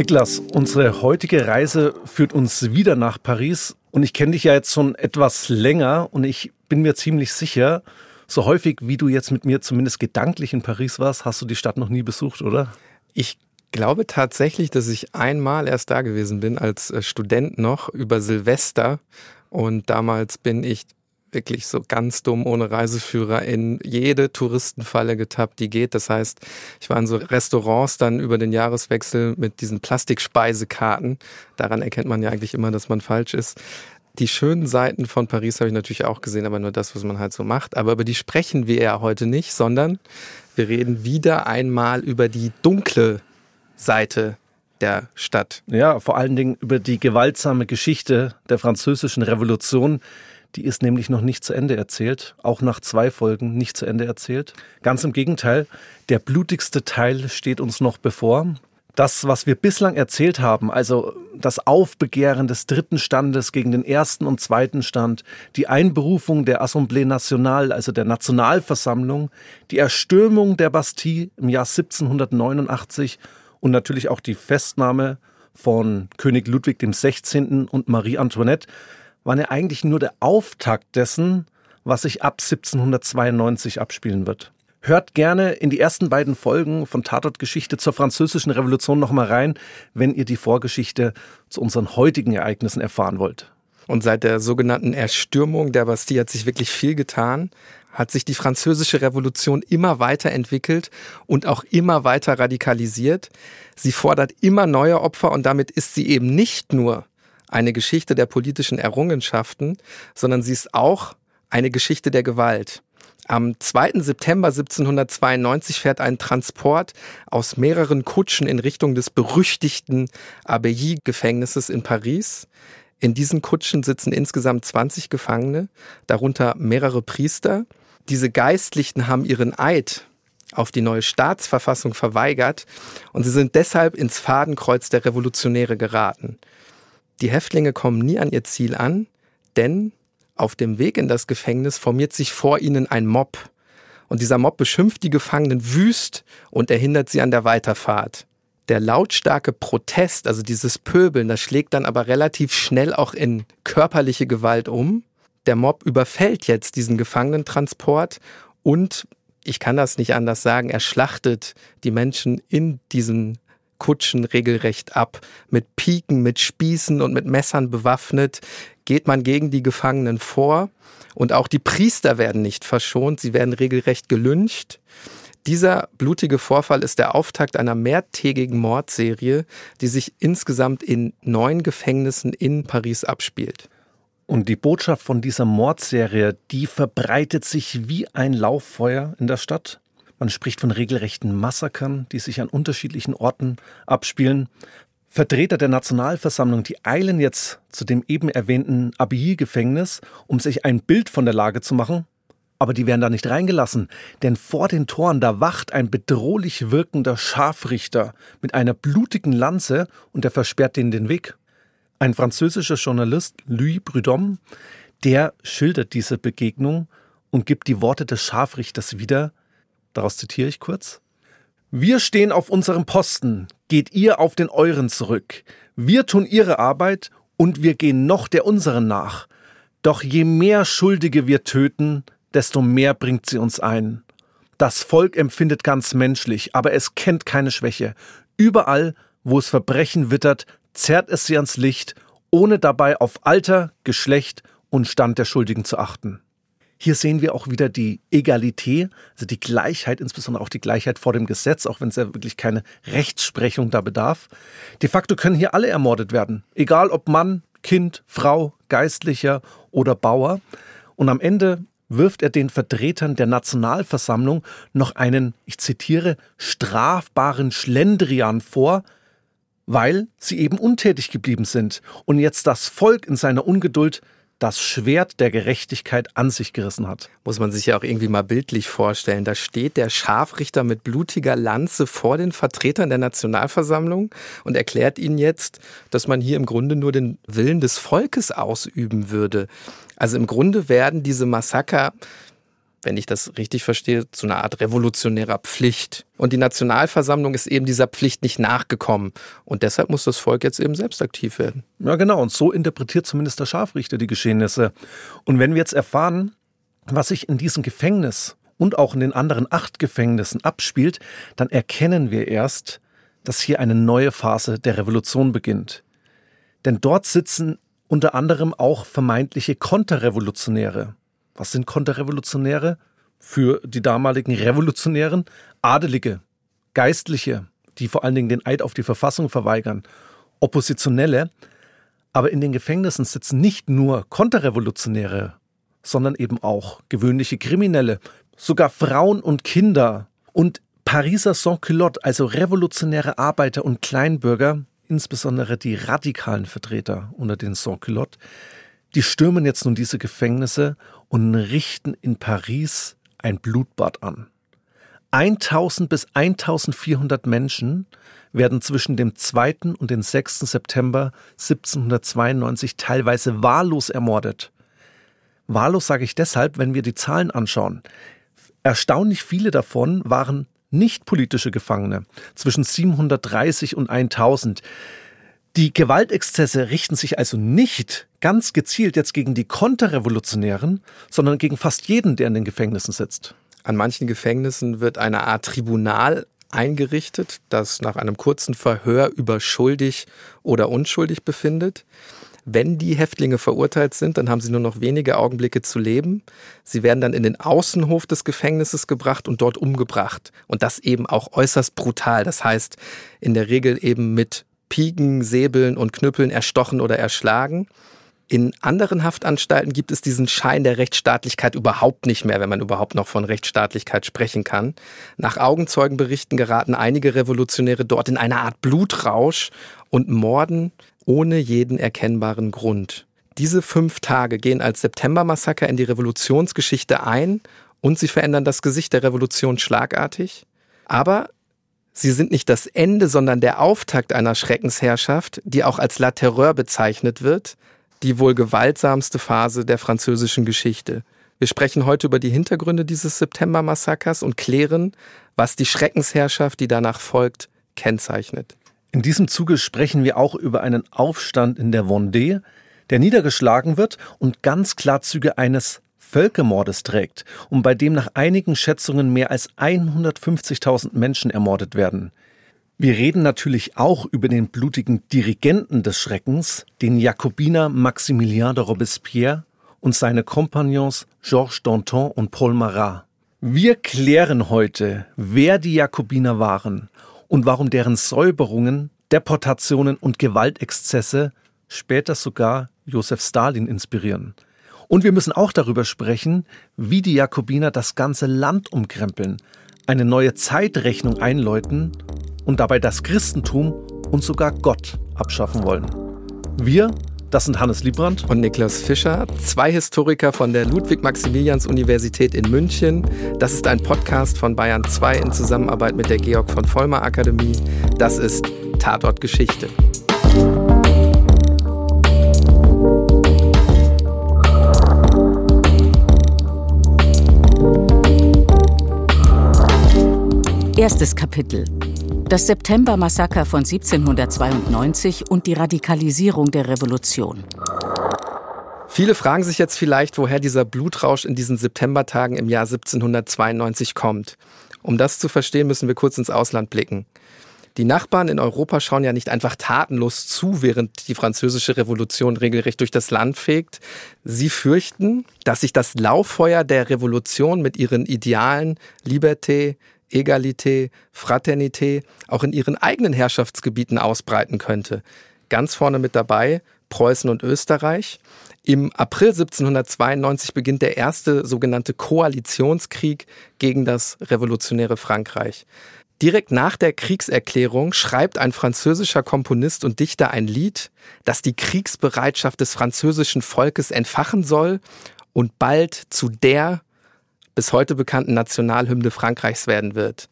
Niklas, unsere heutige Reise führt uns wieder nach Paris und ich kenne dich ja jetzt schon etwas länger und ich bin mir ziemlich sicher, so häufig wie du jetzt mit mir zumindest gedanklich in Paris warst, hast du die Stadt noch nie besucht, oder? Ich glaube tatsächlich, dass ich einmal erst da gewesen bin als äh, Student noch über Silvester und damals bin ich wirklich so ganz dumm ohne Reiseführer in jede Touristenfalle getappt, die geht. Das heißt, ich war in so Restaurants dann über den Jahreswechsel mit diesen Plastikspeisekarten. Daran erkennt man ja eigentlich immer, dass man falsch ist. Die schönen Seiten von Paris habe ich natürlich auch gesehen, aber nur das, was man halt so macht. Aber über die sprechen wir ja heute nicht, sondern wir reden wieder einmal über die dunkle Seite der Stadt. Ja, vor allen Dingen über die gewaltsame Geschichte der französischen Revolution, die ist nämlich noch nicht zu Ende erzählt, auch nach zwei Folgen nicht zu Ende erzählt. Ganz im Gegenteil, der blutigste Teil steht uns noch bevor. Das, was wir bislang erzählt haben, also das Aufbegehren des dritten Standes gegen den ersten und zweiten Stand, die Einberufung der Assemblée Nationale, also der Nationalversammlung, die Erstürmung der Bastille im Jahr 1789 und natürlich auch die Festnahme von König Ludwig XVI. und Marie Antoinette, waren ja eigentlich nur der Auftakt dessen, was sich ab 1792 abspielen wird. Hört gerne in die ersten beiden Folgen von Tatort Geschichte zur französischen Revolution nochmal rein, wenn ihr die Vorgeschichte zu unseren heutigen Ereignissen erfahren wollt. Und seit der sogenannten Erstürmung der Bastille hat sich wirklich viel getan, hat sich die französische Revolution immer weiterentwickelt und auch immer weiter radikalisiert. Sie fordert immer neue Opfer und damit ist sie eben nicht nur eine Geschichte der politischen Errungenschaften, sondern sie ist auch eine Geschichte der Gewalt. Am 2. September 1792 fährt ein Transport aus mehreren Kutschen in Richtung des berüchtigten Abbaye-Gefängnisses in Paris. In diesen Kutschen sitzen insgesamt 20 Gefangene, darunter mehrere Priester. Diese Geistlichen haben ihren Eid auf die neue Staatsverfassung verweigert und sie sind deshalb ins Fadenkreuz der Revolutionäre geraten. Die Häftlinge kommen nie an ihr Ziel an, denn auf dem Weg in das Gefängnis formiert sich vor ihnen ein Mob. Und dieser Mob beschimpft die Gefangenen wüst und erhindert sie an der Weiterfahrt. Der lautstarke Protest, also dieses Pöbeln, das schlägt dann aber relativ schnell auch in körperliche Gewalt um. Der Mob überfällt jetzt diesen Gefangenentransport und ich kann das nicht anders sagen, er schlachtet die Menschen in diesen Kutschen regelrecht ab. Mit Piken, mit Spießen und mit Messern bewaffnet geht man gegen die Gefangenen vor. Und auch die Priester werden nicht verschont, sie werden regelrecht gelyncht. Dieser blutige Vorfall ist der Auftakt einer mehrtägigen Mordserie, die sich insgesamt in neun Gefängnissen in Paris abspielt. Und die Botschaft von dieser Mordserie, die verbreitet sich wie ein Lauffeuer in der Stadt. Man spricht von regelrechten Massakern, die sich an unterschiedlichen Orten abspielen. Vertreter der Nationalversammlung, die eilen jetzt zu dem eben erwähnten Abbey-Gefängnis, um sich ein Bild von der Lage zu machen. Aber die werden da nicht reingelassen, denn vor den Toren da wacht ein bedrohlich wirkender Scharfrichter mit einer blutigen Lanze und er versperrt denen den Weg. Ein französischer Journalist, Louis Prudhomme, der schildert diese Begegnung und gibt die Worte des Scharfrichters wieder, Daraus zitiere ich kurz. Wir stehen auf unserem Posten, geht ihr auf den euren zurück. Wir tun ihre Arbeit und wir gehen noch der unseren nach. Doch je mehr Schuldige wir töten, desto mehr bringt sie uns ein. Das Volk empfindet ganz menschlich, aber es kennt keine Schwäche. Überall, wo es Verbrechen wittert, zerrt es sie ans Licht, ohne dabei auf Alter, Geschlecht und Stand der Schuldigen zu achten. Hier sehen wir auch wieder die Egalität, also die Gleichheit, insbesondere auch die Gleichheit vor dem Gesetz, auch wenn es ja wirklich keine Rechtsprechung da bedarf. De facto können hier alle ermordet werden, egal ob Mann, Kind, Frau, Geistlicher oder Bauer. Und am Ende wirft er den Vertretern der Nationalversammlung noch einen, ich zitiere, strafbaren Schlendrian vor, weil sie eben untätig geblieben sind und jetzt das Volk in seiner Ungeduld das Schwert der Gerechtigkeit an sich gerissen hat. Muss man sich ja auch irgendwie mal bildlich vorstellen. Da steht der Scharfrichter mit blutiger Lanze vor den Vertretern der Nationalversammlung und erklärt ihnen jetzt, dass man hier im Grunde nur den Willen des Volkes ausüben würde. Also im Grunde werden diese Massaker wenn ich das richtig verstehe, zu einer Art revolutionärer Pflicht. Und die Nationalversammlung ist eben dieser Pflicht nicht nachgekommen. Und deshalb muss das Volk jetzt eben selbst aktiv werden. Ja, genau. Und so interpretiert zumindest der Scharfrichter die Geschehnisse. Und wenn wir jetzt erfahren, was sich in diesem Gefängnis und auch in den anderen acht Gefängnissen abspielt, dann erkennen wir erst, dass hier eine neue Phase der Revolution beginnt. Denn dort sitzen unter anderem auch vermeintliche Konterrevolutionäre. Was sind Konterrevolutionäre? Für die damaligen Revolutionären Adelige, Geistliche, die vor allen Dingen den Eid auf die Verfassung verweigern, Oppositionelle. Aber in den Gefängnissen sitzen nicht nur Konterrevolutionäre, sondern eben auch gewöhnliche Kriminelle, sogar Frauen und Kinder und Pariser Sans-Culotte, also revolutionäre Arbeiter und Kleinbürger, insbesondere die radikalen Vertreter unter den Sans-Culottes, die stürmen jetzt nun diese Gefängnisse und richten in Paris ein Blutbad an. 1000 bis 1400 Menschen werden zwischen dem 2. und dem 6. September 1792 teilweise wahllos ermordet. Wahllos sage ich deshalb, wenn wir die Zahlen anschauen. Erstaunlich viele davon waren nicht politische Gefangene, zwischen 730 und 1000. Die Gewaltexzesse richten sich also nicht ganz gezielt jetzt gegen die Konterrevolutionären, sondern gegen fast jeden, der in den Gefängnissen sitzt. An manchen Gefängnissen wird eine Art Tribunal eingerichtet, das nach einem kurzen Verhör über schuldig oder unschuldig befindet. Wenn die Häftlinge verurteilt sind, dann haben sie nur noch wenige Augenblicke zu leben. Sie werden dann in den Außenhof des Gefängnisses gebracht und dort umgebracht. Und das eben auch äußerst brutal. Das heißt, in der Regel eben mit Piken, Säbeln und Knüppeln erstochen oder erschlagen. In anderen Haftanstalten gibt es diesen Schein der Rechtsstaatlichkeit überhaupt nicht mehr, wenn man überhaupt noch von Rechtsstaatlichkeit sprechen kann. Nach Augenzeugenberichten geraten einige Revolutionäre dort in eine Art Blutrausch und morden ohne jeden erkennbaren Grund. Diese fünf Tage gehen als Septembermassaker in die Revolutionsgeschichte ein und sie verändern das Gesicht der Revolution schlagartig. Aber sie sind nicht das Ende, sondern der Auftakt einer Schreckensherrschaft, die auch als La Terreur bezeichnet wird, die wohl gewaltsamste Phase der französischen Geschichte. Wir sprechen heute über die Hintergründe dieses Septembermassakers und klären, was die Schreckensherrschaft, die danach folgt, kennzeichnet. In diesem Zuge sprechen wir auch über einen Aufstand in der Vendée, der niedergeschlagen wird und ganz klar Züge eines Völkermordes trägt und bei dem nach einigen Schätzungen mehr als 150.000 Menschen ermordet werden. Wir reden natürlich auch über den blutigen Dirigenten des Schreckens, den Jakobiner Maximilien de Robespierre und seine Kompagnons Georges Danton und Paul Marat. Wir klären heute, wer die Jakobiner waren und warum deren Säuberungen, Deportationen und Gewaltexzesse später sogar Josef Stalin inspirieren. Und wir müssen auch darüber sprechen, wie die Jakobiner das ganze Land umkrempeln, eine neue Zeitrechnung einläuten und dabei das Christentum und sogar Gott abschaffen wollen. Wir das sind Hannes Liebrand und Niklas Fischer, zwei Historiker von der Ludwig-Maximilians-Universität in München. Das ist ein Podcast von Bayern 2 in Zusammenarbeit mit der Georg von Vollmer Akademie. Das ist Tatort Geschichte. Erstes Kapitel das Septembermassaker von 1792 und die Radikalisierung der Revolution. Viele fragen sich jetzt vielleicht, woher dieser Blutrausch in diesen Septembertagen im Jahr 1792 kommt. Um das zu verstehen, müssen wir kurz ins Ausland blicken. Die Nachbarn in Europa schauen ja nicht einfach tatenlos zu, während die französische Revolution regelrecht durch das Land fegt. Sie fürchten, dass sich das Lauffeuer der Revolution mit ihren Idealen Liberté, Egalité, Fraternité auch in ihren eigenen Herrschaftsgebieten ausbreiten könnte. Ganz vorne mit dabei Preußen und Österreich. Im April 1792 beginnt der erste sogenannte Koalitionskrieg gegen das revolutionäre Frankreich. Direkt nach der Kriegserklärung schreibt ein französischer Komponist und Dichter ein Lied, das die Kriegsbereitschaft des französischen Volkes entfachen soll und bald zu der bis heute bekannten Nationalhymne Frankreichs werden wird.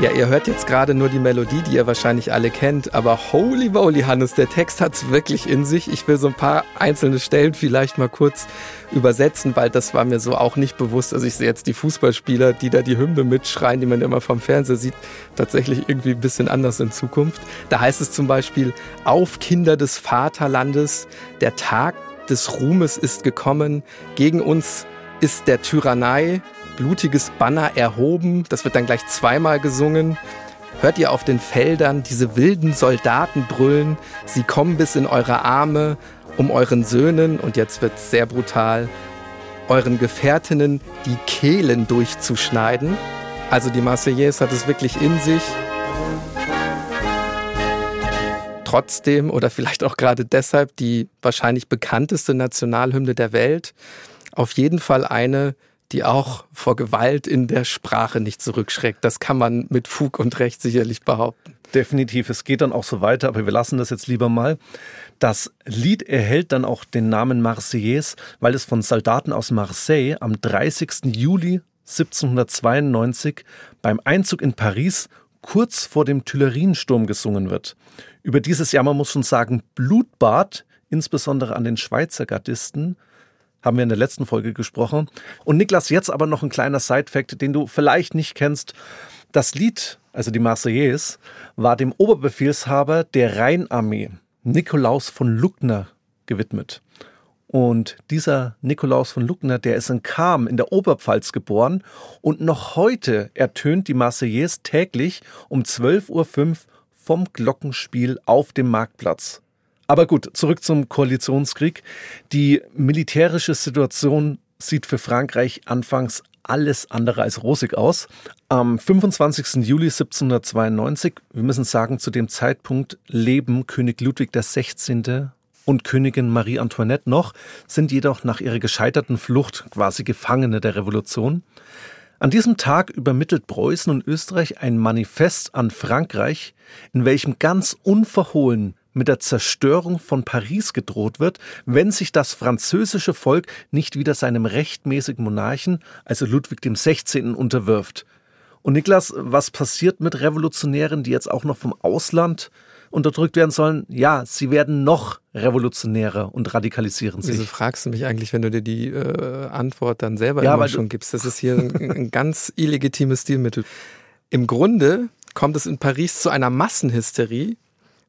Ja, ihr hört jetzt gerade nur die Melodie, die ihr wahrscheinlich alle kennt, aber holy moly, Hannes, der Text hat es wirklich in sich. Ich will so ein paar einzelne Stellen vielleicht mal kurz übersetzen, weil das war mir so auch nicht bewusst. Also ich sehe jetzt die Fußballspieler, die da die Hymne mitschreien, die man immer vom Fernseher sieht, tatsächlich irgendwie ein bisschen anders in Zukunft. Da heißt es zum Beispiel, auf Kinder des Vaterlandes, der Tag des Ruhmes ist gekommen, gegen uns ist der Tyrannei blutiges Banner erhoben. Das wird dann gleich zweimal gesungen. Hört ihr auf den Feldern diese wilden Soldaten brüllen? Sie kommen bis in eure Arme, um euren Söhnen, und jetzt wird es sehr brutal, euren Gefährtinnen die Kehlen durchzuschneiden. Also die Marseillaise hat es wirklich in sich. Trotzdem oder vielleicht auch gerade deshalb die wahrscheinlich bekannteste Nationalhymne der Welt. Auf jeden Fall eine, die auch vor Gewalt in der Sprache nicht zurückschreckt. Das kann man mit Fug und Recht sicherlich behaupten. Definitiv, es geht dann auch so weiter, aber wir lassen das jetzt lieber mal. Das Lied erhält dann auch den Namen Marseillaise, weil es von Soldaten aus Marseille am 30. Juli 1792 beim Einzug in Paris kurz vor dem Tuileriensturm gesungen wird. Über dieses Jahr, man muss schon sagen, Blutbad, insbesondere an den Schweizer Gardisten, haben wir in der letzten Folge gesprochen. Und Niklas, jetzt aber noch ein kleiner Side-Fact, den du vielleicht nicht kennst. Das Lied, also die Marseillaise, war dem Oberbefehlshaber der Rheinarmee, Nikolaus von Luckner, gewidmet. Und dieser Nikolaus von Luckner, der ist in Kam in der Oberpfalz geboren und noch heute ertönt die Marseillaise täglich um 12.05 Uhr vom Glockenspiel auf dem Marktplatz. Aber gut, zurück zum Koalitionskrieg. Die militärische Situation sieht für Frankreich anfangs alles andere als rosig aus. Am 25. Juli 1792, wir müssen sagen, zu dem Zeitpunkt leben König Ludwig XVI. und Königin Marie Antoinette noch, sind jedoch nach ihrer gescheiterten Flucht quasi Gefangene der Revolution. An diesem Tag übermittelt Preußen und Österreich ein Manifest an Frankreich, in welchem ganz unverhohlen mit der Zerstörung von Paris gedroht wird, wenn sich das französische Volk nicht wieder seinem rechtmäßigen Monarchen, also Ludwig XVI., unterwirft. Und Niklas, was passiert mit Revolutionären, die jetzt auch noch vom Ausland unterdrückt werden sollen? Ja, sie werden noch revolutionärer und radikalisieren sich. Wieso fragst du mich eigentlich, wenn du dir die äh, Antwort dann selber ja, immer schon gibst? Das ist hier ein, ein ganz illegitimes Stilmittel. Im Grunde kommt es in Paris zu einer Massenhysterie,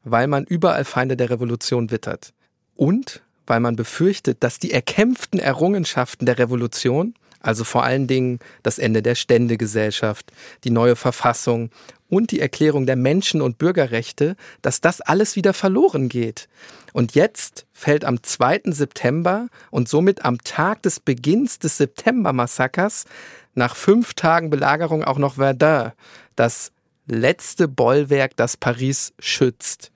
weil man überall Feinde der Revolution wittert. Und weil man befürchtet, dass die erkämpften Errungenschaften der Revolution, also vor allen Dingen das Ende der Ständegesellschaft, die neue Verfassung und die Erklärung der Menschen- und Bürgerrechte, dass das alles wieder verloren geht. Und jetzt fällt am 2. September und somit am Tag des Beginns des September-Massakers nach fünf Tagen Belagerung auch noch Verdun, das letzte Bollwerk, das Paris schützt.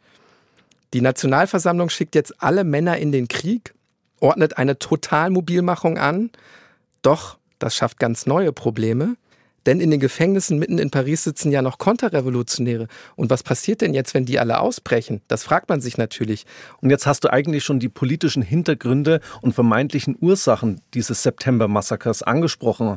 Die Nationalversammlung schickt jetzt alle Männer in den Krieg, ordnet eine Totalmobilmachung an, doch das schafft ganz neue Probleme. Denn in den Gefängnissen mitten in Paris sitzen ja noch Konterrevolutionäre. Und was passiert denn jetzt, wenn die alle ausbrechen? Das fragt man sich natürlich. Und jetzt hast du eigentlich schon die politischen Hintergründe und vermeintlichen Ursachen dieses September-Massakers angesprochen.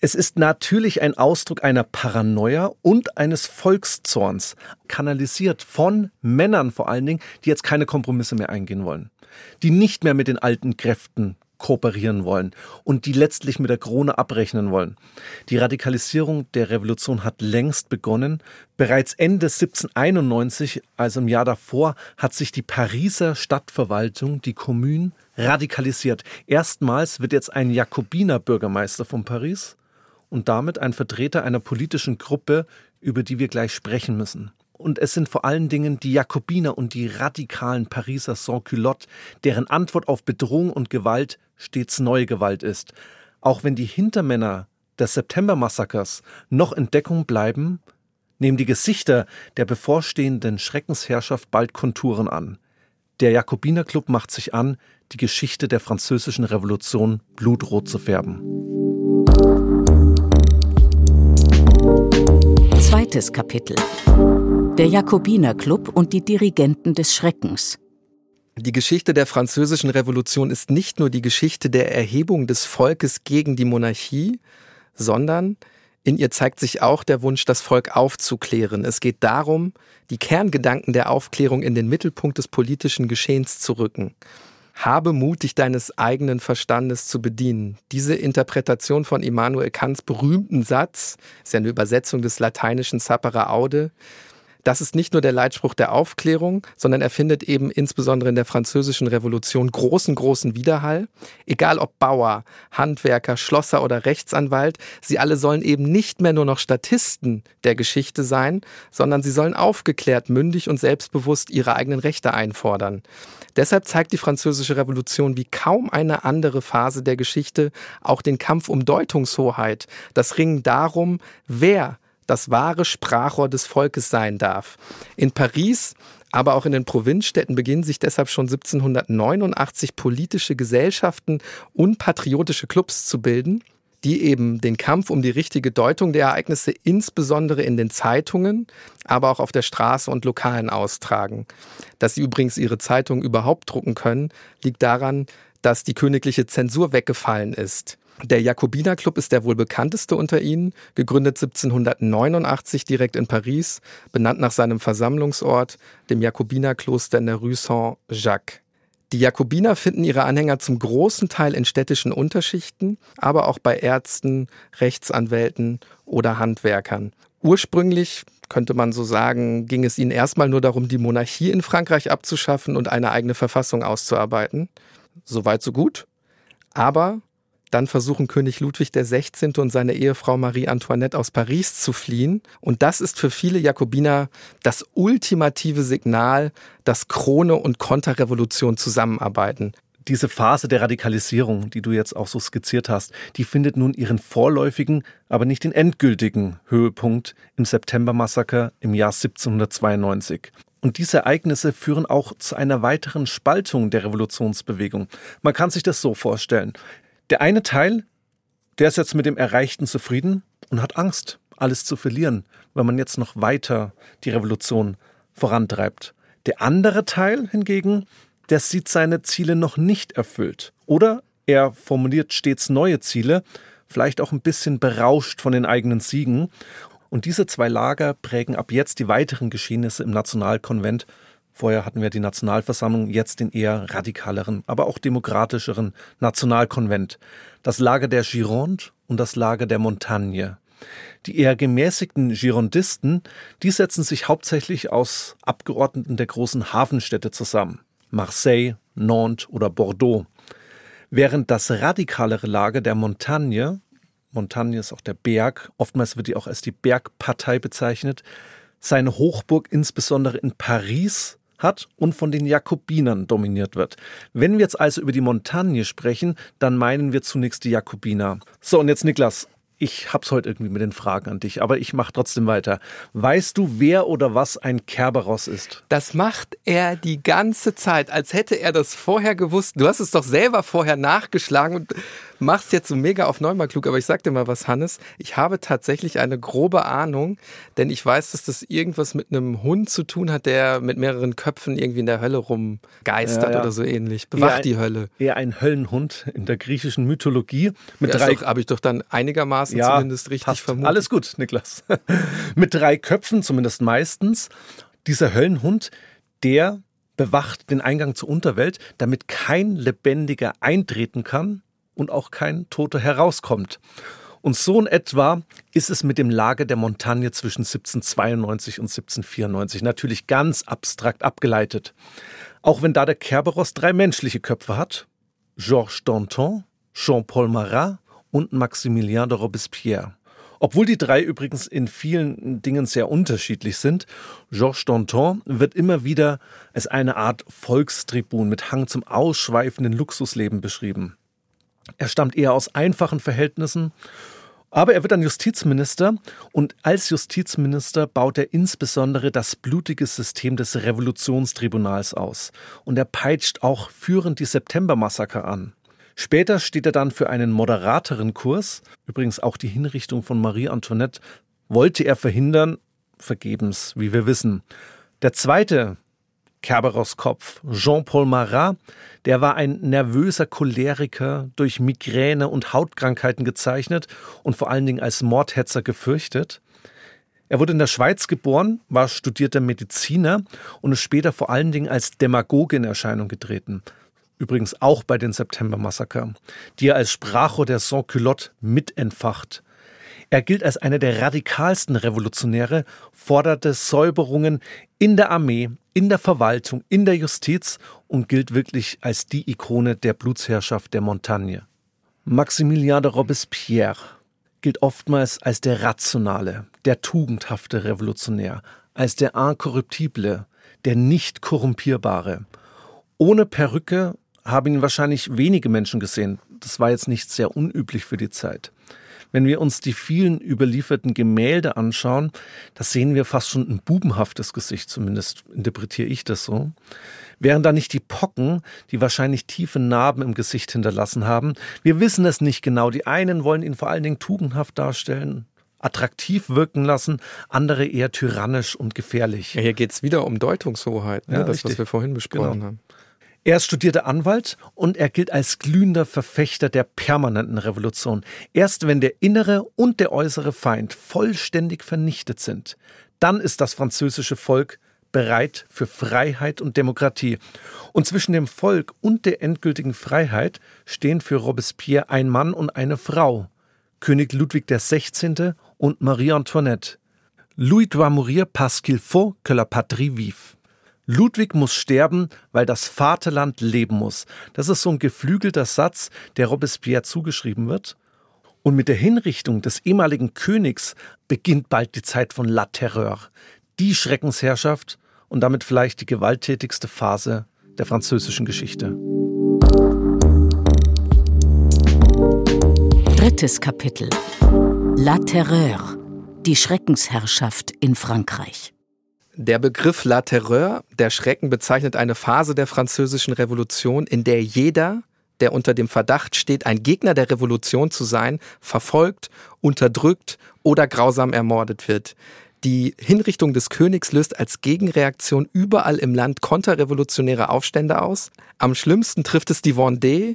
Es ist natürlich ein Ausdruck einer Paranoia und eines Volkszorns, kanalisiert von Männern vor allen Dingen, die jetzt keine Kompromisse mehr eingehen wollen, die nicht mehr mit den alten Kräften kooperieren wollen und die letztlich mit der Krone abrechnen wollen. Die Radikalisierung der Revolution hat längst begonnen. Bereits Ende 1791, also im Jahr davor, hat sich die Pariser Stadtverwaltung, die Kommune, radikalisiert. Erstmals wird jetzt ein Jakobiner Bürgermeister von Paris und damit ein Vertreter einer politischen Gruppe, über die wir gleich sprechen müssen. Und es sind vor allen Dingen die Jakobiner und die radikalen Pariser Sans-Culottes, deren Antwort auf Bedrohung und Gewalt stets neue Gewalt ist. Auch wenn die Hintermänner des September-Massakers noch in Deckung bleiben, nehmen die Gesichter der bevorstehenden Schreckensherrschaft bald Konturen an. Der Jakobinerclub macht sich an, die Geschichte der französischen Revolution blutrot zu färben. Zweites Kapitel. Der Jakobinerclub und die Dirigenten des Schreckens. Die Geschichte der französischen Revolution ist nicht nur die Geschichte der Erhebung des Volkes gegen die Monarchie, sondern In ihr zeigt sich auch der Wunsch, das Volk aufzuklären. Es geht darum, die Kerngedanken der Aufklärung in den Mittelpunkt des politischen Geschehens zu rücken. Habe Mut, dich deines eigenen Verstandes zu bedienen. Diese Interpretation von Immanuel Kants berühmten Satz, ist ja eine Übersetzung des lateinischen Sapere Aude, das ist nicht nur der Leitspruch der Aufklärung, sondern er findet eben insbesondere in der französischen Revolution großen, großen Widerhall. Egal ob Bauer, Handwerker, Schlosser oder Rechtsanwalt, sie alle sollen eben nicht mehr nur noch Statisten der Geschichte sein, sondern sie sollen aufgeklärt, mündig und selbstbewusst ihre eigenen Rechte einfordern. Deshalb zeigt die französische Revolution wie kaum eine andere Phase der Geschichte auch den Kampf um Deutungshoheit, das Ringen darum, wer das wahre Sprachrohr des Volkes sein darf. In Paris aber auch in den Provinzstädten beginnen sich deshalb schon 1789 politische Gesellschaften und patriotische Clubs zu bilden, die eben den Kampf um die richtige Deutung der Ereignisse insbesondere in den Zeitungen, aber auch auf der Straße und Lokalen austragen. Dass sie übrigens ihre Zeitungen überhaupt drucken können, liegt daran, dass die königliche Zensur weggefallen ist. Der Jakobinerclub ist der wohl bekannteste unter ihnen, gegründet 1789 direkt in Paris, benannt nach seinem Versammlungsort, dem Jakobinerkloster in der Rue Saint-Jacques. Die Jakobiner finden ihre Anhänger zum großen Teil in städtischen Unterschichten, aber auch bei Ärzten, Rechtsanwälten oder Handwerkern. Ursprünglich könnte man so sagen, ging es ihnen erstmal nur darum, die Monarchie in Frankreich abzuschaffen und eine eigene Verfassung auszuarbeiten. Soweit so gut. Aber dann versuchen König Ludwig XVI. und seine Ehefrau Marie Antoinette aus Paris zu fliehen. Und das ist für viele Jakobiner das ultimative Signal, dass Krone und Konterrevolution zusammenarbeiten. Diese Phase der Radikalisierung, die du jetzt auch so skizziert hast, die findet nun ihren vorläufigen, aber nicht den endgültigen Höhepunkt im Septembermassaker im Jahr 1792. Und diese Ereignisse führen auch zu einer weiteren Spaltung der Revolutionsbewegung. Man kann sich das so vorstellen. Der eine Teil, der ist jetzt mit dem Erreichten zufrieden und hat Angst, alles zu verlieren, weil man jetzt noch weiter die Revolution vorantreibt. Der andere Teil hingegen, der sieht seine Ziele noch nicht erfüllt. Oder er formuliert stets neue Ziele, vielleicht auch ein bisschen berauscht von den eigenen Siegen. Und diese zwei Lager prägen ab jetzt die weiteren Geschehnisse im Nationalkonvent Vorher hatten wir die Nationalversammlung, jetzt den eher radikaleren, aber auch demokratischeren Nationalkonvent. Das Lager der Gironde und das Lager der Montagne. Die eher gemäßigten Girondisten, die setzen sich hauptsächlich aus Abgeordneten der großen Hafenstädte zusammen. Marseille, Nantes oder Bordeaux. Während das radikalere Lager der Montagne, Montagne ist auch der Berg, oftmals wird die auch als die Bergpartei bezeichnet, seine Hochburg insbesondere in Paris hat und von den Jakobinern dominiert wird. Wenn wir jetzt also über die Montagne sprechen, dann meinen wir zunächst die Jakobiner. So, und jetzt Niklas, ich hab's heute irgendwie mit den Fragen an dich, aber ich mach trotzdem weiter. Weißt du, wer oder was ein Kerberos ist? Das macht er die ganze Zeit, als hätte er das vorher gewusst. Du hast es doch selber vorher nachgeschlagen und machst jetzt so mega auf neunmal klug, aber ich sag dir mal was, Hannes. Ich habe tatsächlich eine grobe Ahnung, denn ich weiß, dass das irgendwas mit einem Hund zu tun hat, der mit mehreren Köpfen irgendwie in der Hölle rumgeistert ja, ja. oder so ähnlich. Bewacht die Hölle. Eher ein Höllenhund in der griechischen Mythologie. Mit ja, drei habe ich doch dann einigermaßen ja, zumindest richtig passt. vermutet. Alles gut, Niklas. mit drei Köpfen, zumindest meistens. Dieser Höllenhund, der bewacht den Eingang zur Unterwelt, damit kein Lebendiger eintreten kann und auch kein Toter herauskommt. Und so in etwa ist es mit dem Lager der Montagne zwischen 1792 und 1794 natürlich ganz abstrakt abgeleitet. Auch wenn da der Kerberos drei menschliche Köpfe hat, Georges Danton, Jean-Paul Marat und Maximilien de Robespierre. Obwohl die drei übrigens in vielen Dingen sehr unterschiedlich sind, Georges Danton wird immer wieder als eine Art Volkstribun mit Hang zum ausschweifenden Luxusleben beschrieben. Er stammt eher aus einfachen Verhältnissen, aber er wird dann Justizminister und als Justizminister baut er insbesondere das blutige System des Revolutionstribunals aus und er peitscht auch führend die Septembermassaker an. Später steht er dann für einen moderateren Kurs, übrigens auch die Hinrichtung von Marie Antoinette wollte er verhindern, vergebens, wie wir wissen. Der zweite Kerberos Kopf. Jean-Paul Marat, der war ein nervöser Choleriker, durch Migräne und Hautkrankheiten gezeichnet und vor allen Dingen als Mordhetzer gefürchtet. Er wurde in der Schweiz geboren, war studierter Mediziner und ist später vor allen Dingen als Demagoge in Erscheinung getreten. Übrigens auch bei den September-Massaker, die er als Sprachrohr der Sans-Culotte mitentfacht. Er gilt als einer der radikalsten Revolutionäre, forderte Säuberungen in der Armee, in der Verwaltung, in der Justiz und gilt wirklich als die Ikone der Blutsherrschaft der Montagne. Maximilien de Robespierre gilt oftmals als der rationale, der tugendhafte Revolutionär, als der inkorruptible, der nicht korrumpierbare. Ohne Perücke haben ihn wahrscheinlich wenige Menschen gesehen. Das war jetzt nicht sehr unüblich für die Zeit. Wenn wir uns die vielen überlieferten Gemälde anschauen, da sehen wir fast schon ein bubenhaftes Gesicht, zumindest interpretiere ich das so. Wären da nicht die Pocken, die wahrscheinlich tiefe Narben im Gesicht hinterlassen haben? Wir wissen es nicht genau. Die einen wollen ihn vor allen Dingen tugendhaft darstellen, attraktiv wirken lassen, andere eher tyrannisch und gefährlich. Ja, hier geht es wieder um Deutungshoheit, ne? ja, das, richtig. was wir vorhin besprochen genau. haben. Er ist studierter Anwalt und er gilt als glühender Verfechter der permanenten Revolution. Erst wenn der innere und der äußere Feind vollständig vernichtet sind, dann ist das französische Volk bereit für Freiheit und Demokratie. Und zwischen dem Volk und der endgültigen Freiheit stehen für Robespierre ein Mann und eine Frau, König Ludwig XVI. und Marie Antoinette. Louis doit mourir parce qu'il faut que la patrie vive. Ludwig muss sterben, weil das Vaterland leben muss. Das ist so ein geflügelter Satz, der Robespierre zugeschrieben wird. Und mit der Hinrichtung des ehemaligen Königs beginnt bald die Zeit von La Terreur, die Schreckensherrschaft und damit vielleicht die gewalttätigste Phase der französischen Geschichte. Drittes Kapitel La Terreur, die Schreckensherrschaft in Frankreich. Der Begriff La Terreur, der Schrecken, bezeichnet eine Phase der französischen Revolution, in der jeder, der unter dem Verdacht steht, ein Gegner der Revolution zu sein, verfolgt, unterdrückt oder grausam ermordet wird. Die Hinrichtung des Königs löst als Gegenreaktion überall im Land konterrevolutionäre Aufstände aus. Am schlimmsten trifft es die Vendée,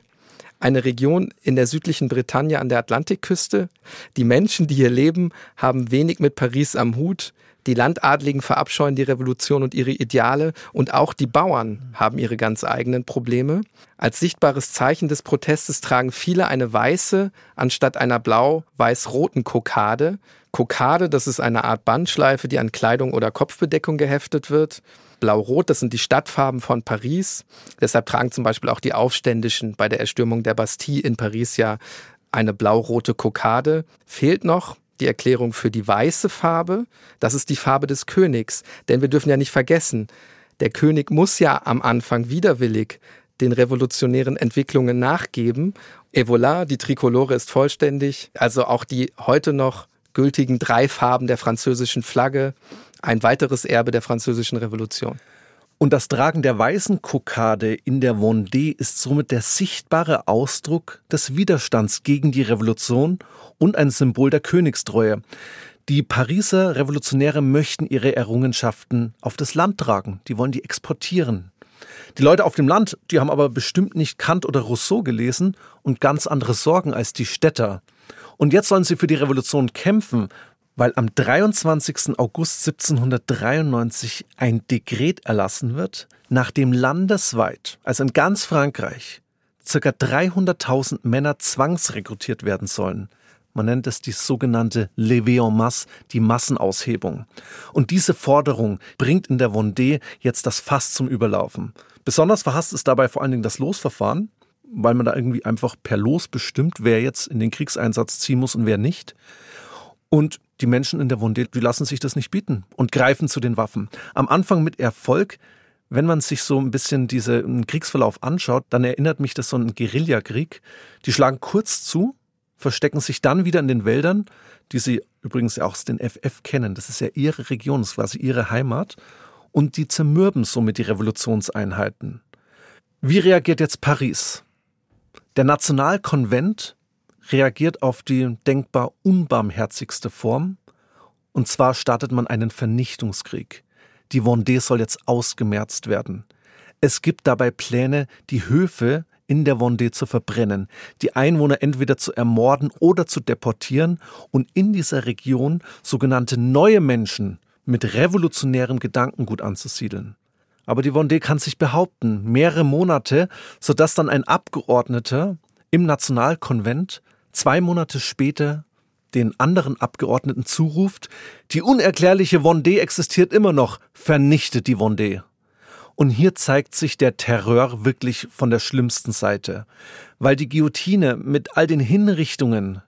eine Region in der südlichen Bretagne an der Atlantikküste. Die Menschen, die hier leben, haben wenig mit Paris am Hut. Die Landadligen verabscheuen die Revolution und ihre Ideale und auch die Bauern haben ihre ganz eigenen Probleme. Als sichtbares Zeichen des Protestes tragen viele eine weiße anstatt einer blau-weiß-roten Kokade. Kokade, das ist eine Art Bandschleife, die an Kleidung oder Kopfbedeckung geheftet wird. Blau-Rot, das sind die Stadtfarben von Paris. Deshalb tragen zum Beispiel auch die Aufständischen bei der Erstürmung der Bastille in Paris ja eine blau-rote Kokade. Fehlt noch die Erklärung für die weiße Farbe. Das ist die Farbe des Königs. Denn wir dürfen ja nicht vergessen, der König muss ja am Anfang widerwillig den revolutionären Entwicklungen nachgeben. Et voilà, die Trikolore ist vollständig. Also auch die heute noch gültigen drei Farben der französischen Flagge. Ein weiteres Erbe der französischen Revolution. Und das Tragen der weißen Kokade in der Vendée ist somit der sichtbare Ausdruck des Widerstands gegen die Revolution und ein Symbol der Königstreue. Die Pariser Revolutionäre möchten ihre Errungenschaften auf das Land tragen. Die wollen die exportieren. Die Leute auf dem Land, die haben aber bestimmt nicht Kant oder Rousseau gelesen und ganz andere Sorgen als die Städter. Und jetzt sollen sie für die Revolution kämpfen, weil am 23. August 1793 ein Dekret erlassen wird, nach dem landesweit, also in ganz Frankreich, ca. 300.000 Männer zwangsrekrutiert werden sollen. Man nennt es die sogenannte Levée en masse, die Massenaushebung. Und diese Forderung bringt in der Vendée jetzt das Fass zum Überlaufen. Besonders verhasst ist dabei vor allen Dingen das Losverfahren, weil man da irgendwie einfach per Los bestimmt, wer jetzt in den Kriegseinsatz ziehen muss und wer nicht. Und die Menschen in der Vendée, die lassen sich das nicht bieten und greifen zu den Waffen. Am Anfang mit Erfolg. Wenn man sich so ein bisschen diesen Kriegsverlauf anschaut, dann erinnert mich das so an einen Guerillakrieg. Die schlagen kurz zu, verstecken sich dann wieder in den Wäldern, die sie übrigens auch aus den FF kennen. Das ist ja ihre Region, das ist quasi ihre Heimat. Und die zermürben somit die Revolutionseinheiten. Wie reagiert jetzt Paris? Der Nationalkonvent reagiert auf die denkbar unbarmherzigste Form. Und zwar startet man einen Vernichtungskrieg. die Vendée soll jetzt ausgemerzt werden. Es gibt dabei Pläne, die Höfe in der Vendée zu verbrennen, die Einwohner entweder zu ermorden oder zu deportieren und in dieser Region sogenannte neue Menschen mit revolutionärem Gedankengut anzusiedeln. Aber die Vendée kann sich behaupten, mehrere Monate, sodass dann ein Abgeordneter im Nationalkonvent zwei Monate später den anderen Abgeordneten zuruft, die unerklärliche Vendée existiert immer noch, vernichtet die Vendée. Und hier zeigt sich der Terror wirklich von der schlimmsten Seite, weil die Guillotine mit all den Hinrichtungen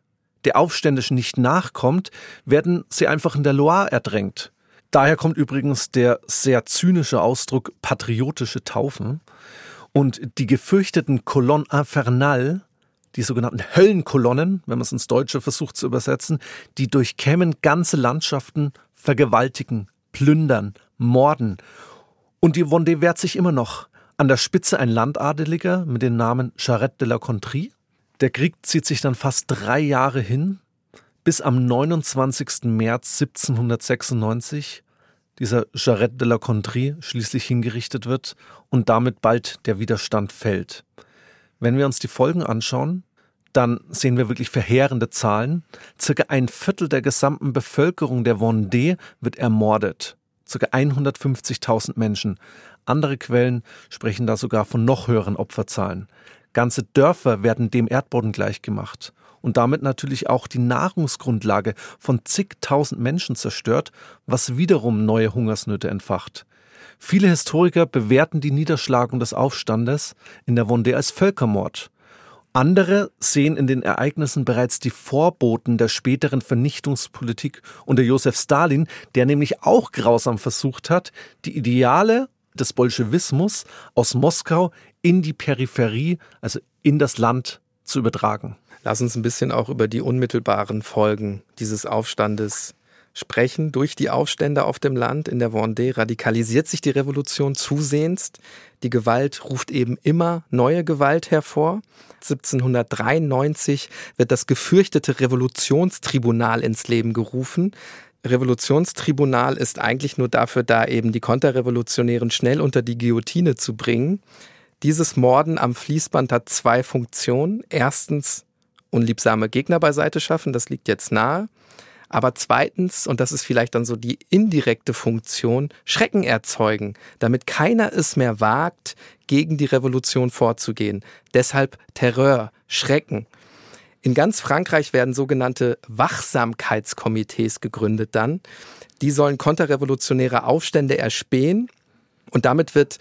der Aufständischen nicht nachkommt, werden sie einfach in der Loire erdrängt. Daher kommt übrigens der sehr zynische Ausdruck patriotische Taufen. Und die gefürchteten Colonnes Infernales, die sogenannten Höllenkolonnen, wenn man es ins Deutsche versucht zu übersetzen, die durchkämmen ganze Landschaften, vergewaltigen, plündern, morden. Und die Vendée wehrt sich immer noch. An der Spitze ein Landadeliger mit dem Namen Charette de la Contrie. Der Krieg zieht sich dann fast drei Jahre hin, bis am 29. März 1796 dieser Charette de la Contrie schließlich hingerichtet wird und damit bald der Widerstand fällt. Wenn wir uns die Folgen anschauen, dann sehen wir wirklich verheerende Zahlen. Circa ein Viertel der gesamten Bevölkerung der Vendée wird ermordet. Circa 150.000 Menschen. Andere Quellen sprechen da sogar von noch höheren Opferzahlen. Ganze Dörfer werden dem Erdboden gleichgemacht und damit natürlich auch die Nahrungsgrundlage von zigtausend Menschen zerstört, was wiederum neue Hungersnöte entfacht. Viele Historiker bewerten die Niederschlagung des Aufstandes in der Vendée als Völkermord. Andere sehen in den Ereignissen bereits die Vorboten der späteren Vernichtungspolitik unter Josef Stalin, der nämlich auch grausam versucht hat, die Ideale des Bolschewismus aus Moskau in die Peripherie, also in das Land zu übertragen. Lass uns ein bisschen auch über die unmittelbaren Folgen dieses Aufstandes sprechen. Durch die Aufstände auf dem Land in der Vendée radikalisiert sich die Revolution zusehends. Die Gewalt ruft eben immer neue Gewalt hervor. 1793 wird das gefürchtete Revolutionstribunal ins Leben gerufen. Revolutionstribunal ist eigentlich nur dafür da, eben die Konterrevolutionären schnell unter die Guillotine zu bringen. Dieses Morden am Fließband hat zwei Funktionen. Erstens unliebsame Gegner beiseite schaffen, das liegt jetzt nahe. Aber zweitens, und das ist vielleicht dann so die indirekte Funktion, Schrecken erzeugen, damit keiner es mehr wagt, gegen die Revolution vorzugehen. Deshalb Terror, Schrecken. In ganz Frankreich werden sogenannte Wachsamkeitskomitees gegründet dann. Die sollen konterrevolutionäre Aufstände erspähen und damit wird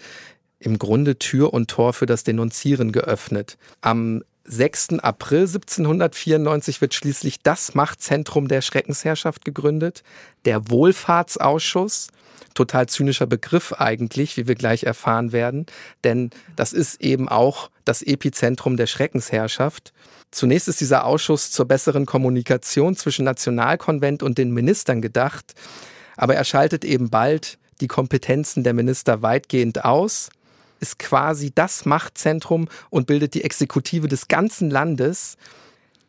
im Grunde Tür und Tor für das Denunzieren geöffnet. Am 6. April 1794 wird schließlich das Machtzentrum der Schreckensherrschaft gegründet, der Wohlfahrtsausschuss. Total zynischer Begriff eigentlich, wie wir gleich erfahren werden, denn das ist eben auch das Epizentrum der Schreckensherrschaft. Zunächst ist dieser Ausschuss zur besseren Kommunikation zwischen Nationalkonvent und den Ministern gedacht, aber er schaltet eben bald die Kompetenzen der Minister weitgehend aus ist quasi das Machtzentrum und bildet die Exekutive des ganzen Landes.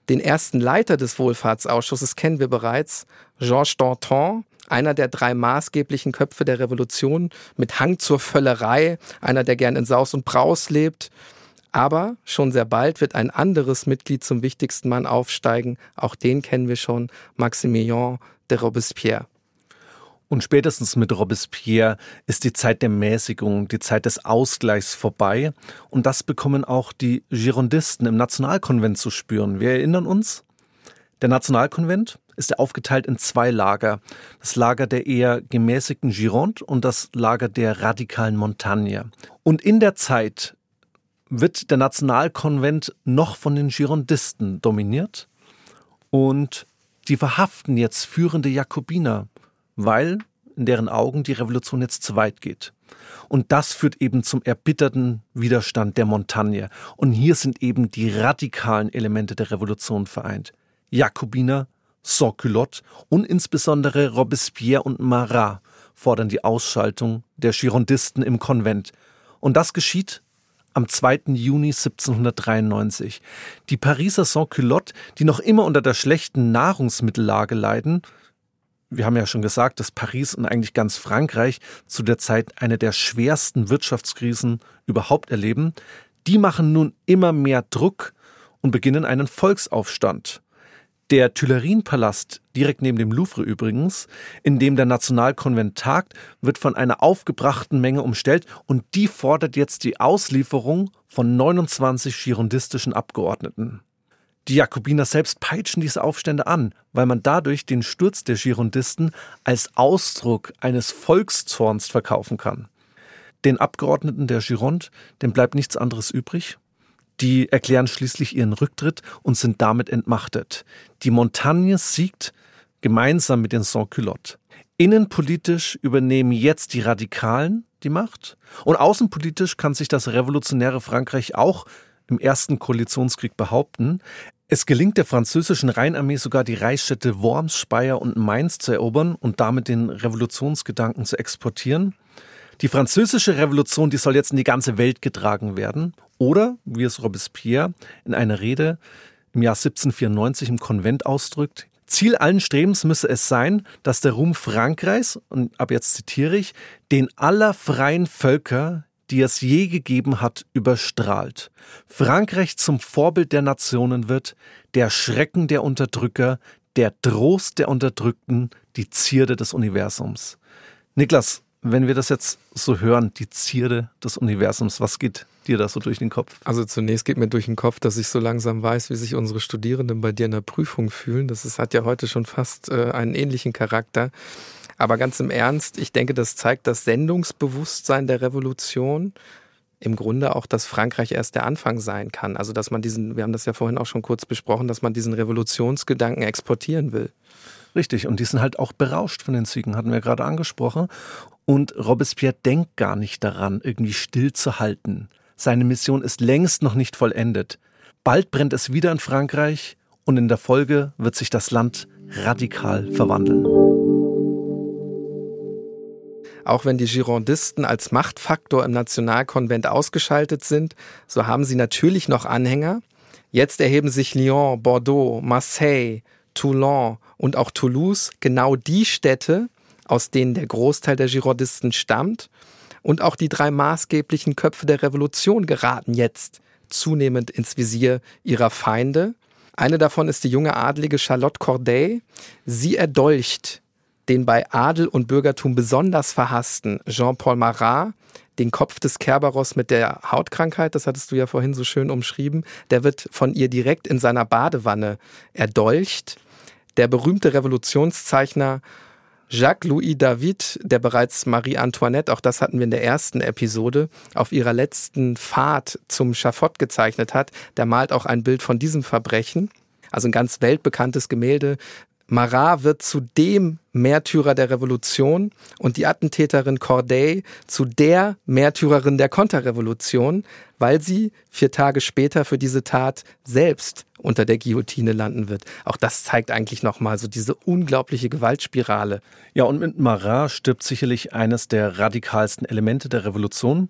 Den ersten Leiter des Wohlfahrtsausschusses kennen wir bereits, Georges Danton, einer der drei maßgeblichen Köpfe der Revolution, mit Hang zur Völlerei, einer, der gern in Saus und Braus lebt. Aber schon sehr bald wird ein anderes Mitglied zum wichtigsten Mann aufsteigen. Auch den kennen wir schon, Maximilien de Robespierre. Und spätestens mit Robespierre ist die Zeit der Mäßigung, die Zeit des Ausgleichs vorbei. Und das bekommen auch die Girondisten im Nationalkonvent zu spüren. Wir erinnern uns, der Nationalkonvent ist ja aufgeteilt in zwei Lager. Das Lager der eher gemäßigten Gironde und das Lager der radikalen Montagne. Und in der Zeit wird der Nationalkonvent noch von den Girondisten dominiert und die verhaften jetzt führende Jakobiner weil in deren Augen die Revolution jetzt zu weit geht. Und das führt eben zum erbitterten Widerstand der Montagne. Und hier sind eben die radikalen Elemente der Revolution vereint. Jakobiner, Sans-Culotte und insbesondere Robespierre und Marat fordern die Ausschaltung der Girondisten im Konvent. Und das geschieht am 2. Juni 1793. Die Pariser Sans-Culotte, die noch immer unter der schlechten Nahrungsmittellage leiden, wir haben ja schon gesagt, dass Paris und eigentlich ganz Frankreich zu der Zeit eine der schwersten Wirtschaftskrisen überhaupt erleben, die machen nun immer mehr Druck und beginnen einen Volksaufstand. Der Tuilerienpalast, direkt neben dem Louvre übrigens, in dem der Nationalkonvent tagt, wird von einer aufgebrachten Menge umstellt und die fordert jetzt die Auslieferung von 29 girondistischen Abgeordneten. Die Jakobiner selbst peitschen diese Aufstände an, weil man dadurch den Sturz der Girondisten als Ausdruck eines Volkszorns verkaufen kann. Den Abgeordneten der Gironde, dem bleibt nichts anderes übrig, die erklären schließlich ihren Rücktritt und sind damit entmachtet. Die Montagne siegt gemeinsam mit den Sans-Culottes. Innenpolitisch übernehmen jetzt die Radikalen die Macht und außenpolitisch kann sich das revolutionäre Frankreich auch im ersten Koalitionskrieg behaupten. Es gelingt der französischen Rheinarmee sogar die Reichsstädte Worms, Speyer und Mainz zu erobern und damit den Revolutionsgedanken zu exportieren. Die französische Revolution, die soll jetzt in die ganze Welt getragen werden. Oder, wie es Robespierre in einer Rede im Jahr 1794 im Konvent ausdrückt, Ziel allen Strebens müsse es sein, dass der Ruhm Frankreichs, und ab jetzt zitiere ich, den aller freien Völker, die es je gegeben hat, überstrahlt. Frankreich zum Vorbild der Nationen wird, der Schrecken der Unterdrücker, der Trost der Unterdrückten, die Zierde des Universums. Niklas, wenn wir das jetzt so hören, die Zierde des Universums, was geht dir da so durch den Kopf? Also zunächst geht mir durch den Kopf, dass ich so langsam weiß, wie sich unsere Studierenden bei dir in der Prüfung fühlen. Das ist, hat ja heute schon fast äh, einen ähnlichen Charakter. Aber ganz im Ernst, ich denke, das zeigt das Sendungsbewusstsein der Revolution. Im Grunde auch, dass Frankreich erst der Anfang sein kann. Also, dass man diesen, wir haben das ja vorhin auch schon kurz besprochen, dass man diesen Revolutionsgedanken exportieren will. Richtig, und die sind halt auch berauscht von den Siegen, hatten wir gerade angesprochen. Und Robespierre denkt gar nicht daran, irgendwie stillzuhalten. Seine Mission ist längst noch nicht vollendet. Bald brennt es wieder in Frankreich und in der Folge wird sich das Land radikal verwandeln. Auch wenn die Girondisten als Machtfaktor im Nationalkonvent ausgeschaltet sind, so haben sie natürlich noch Anhänger. Jetzt erheben sich Lyon, Bordeaux, Marseille, Toulon und auch Toulouse, genau die Städte, aus denen der Großteil der Girondisten stammt. Und auch die drei maßgeblichen Köpfe der Revolution geraten jetzt zunehmend ins Visier ihrer Feinde. Eine davon ist die junge Adlige Charlotte Corday. Sie erdolcht den bei Adel und Bürgertum besonders verhassten Jean-Paul Marat, den Kopf des Kerberos mit der Hautkrankheit, das hattest du ja vorhin so schön umschrieben, der wird von ihr direkt in seiner Badewanne erdolcht. Der berühmte Revolutionszeichner Jacques-Louis David, der bereits Marie Antoinette, auch das hatten wir in der ersten Episode, auf ihrer letzten Fahrt zum Schafott gezeichnet hat, der malt auch ein Bild von diesem Verbrechen. Also ein ganz weltbekanntes Gemälde Marat wird zu dem Märtyrer der Revolution und die Attentäterin Corday zu der Märtyrerin der Konterrevolution, weil sie vier Tage später für diese Tat selbst unter der Guillotine landen wird. Auch das zeigt eigentlich nochmal so diese unglaubliche Gewaltspirale. Ja, und mit Marat stirbt sicherlich eines der radikalsten Elemente der Revolution.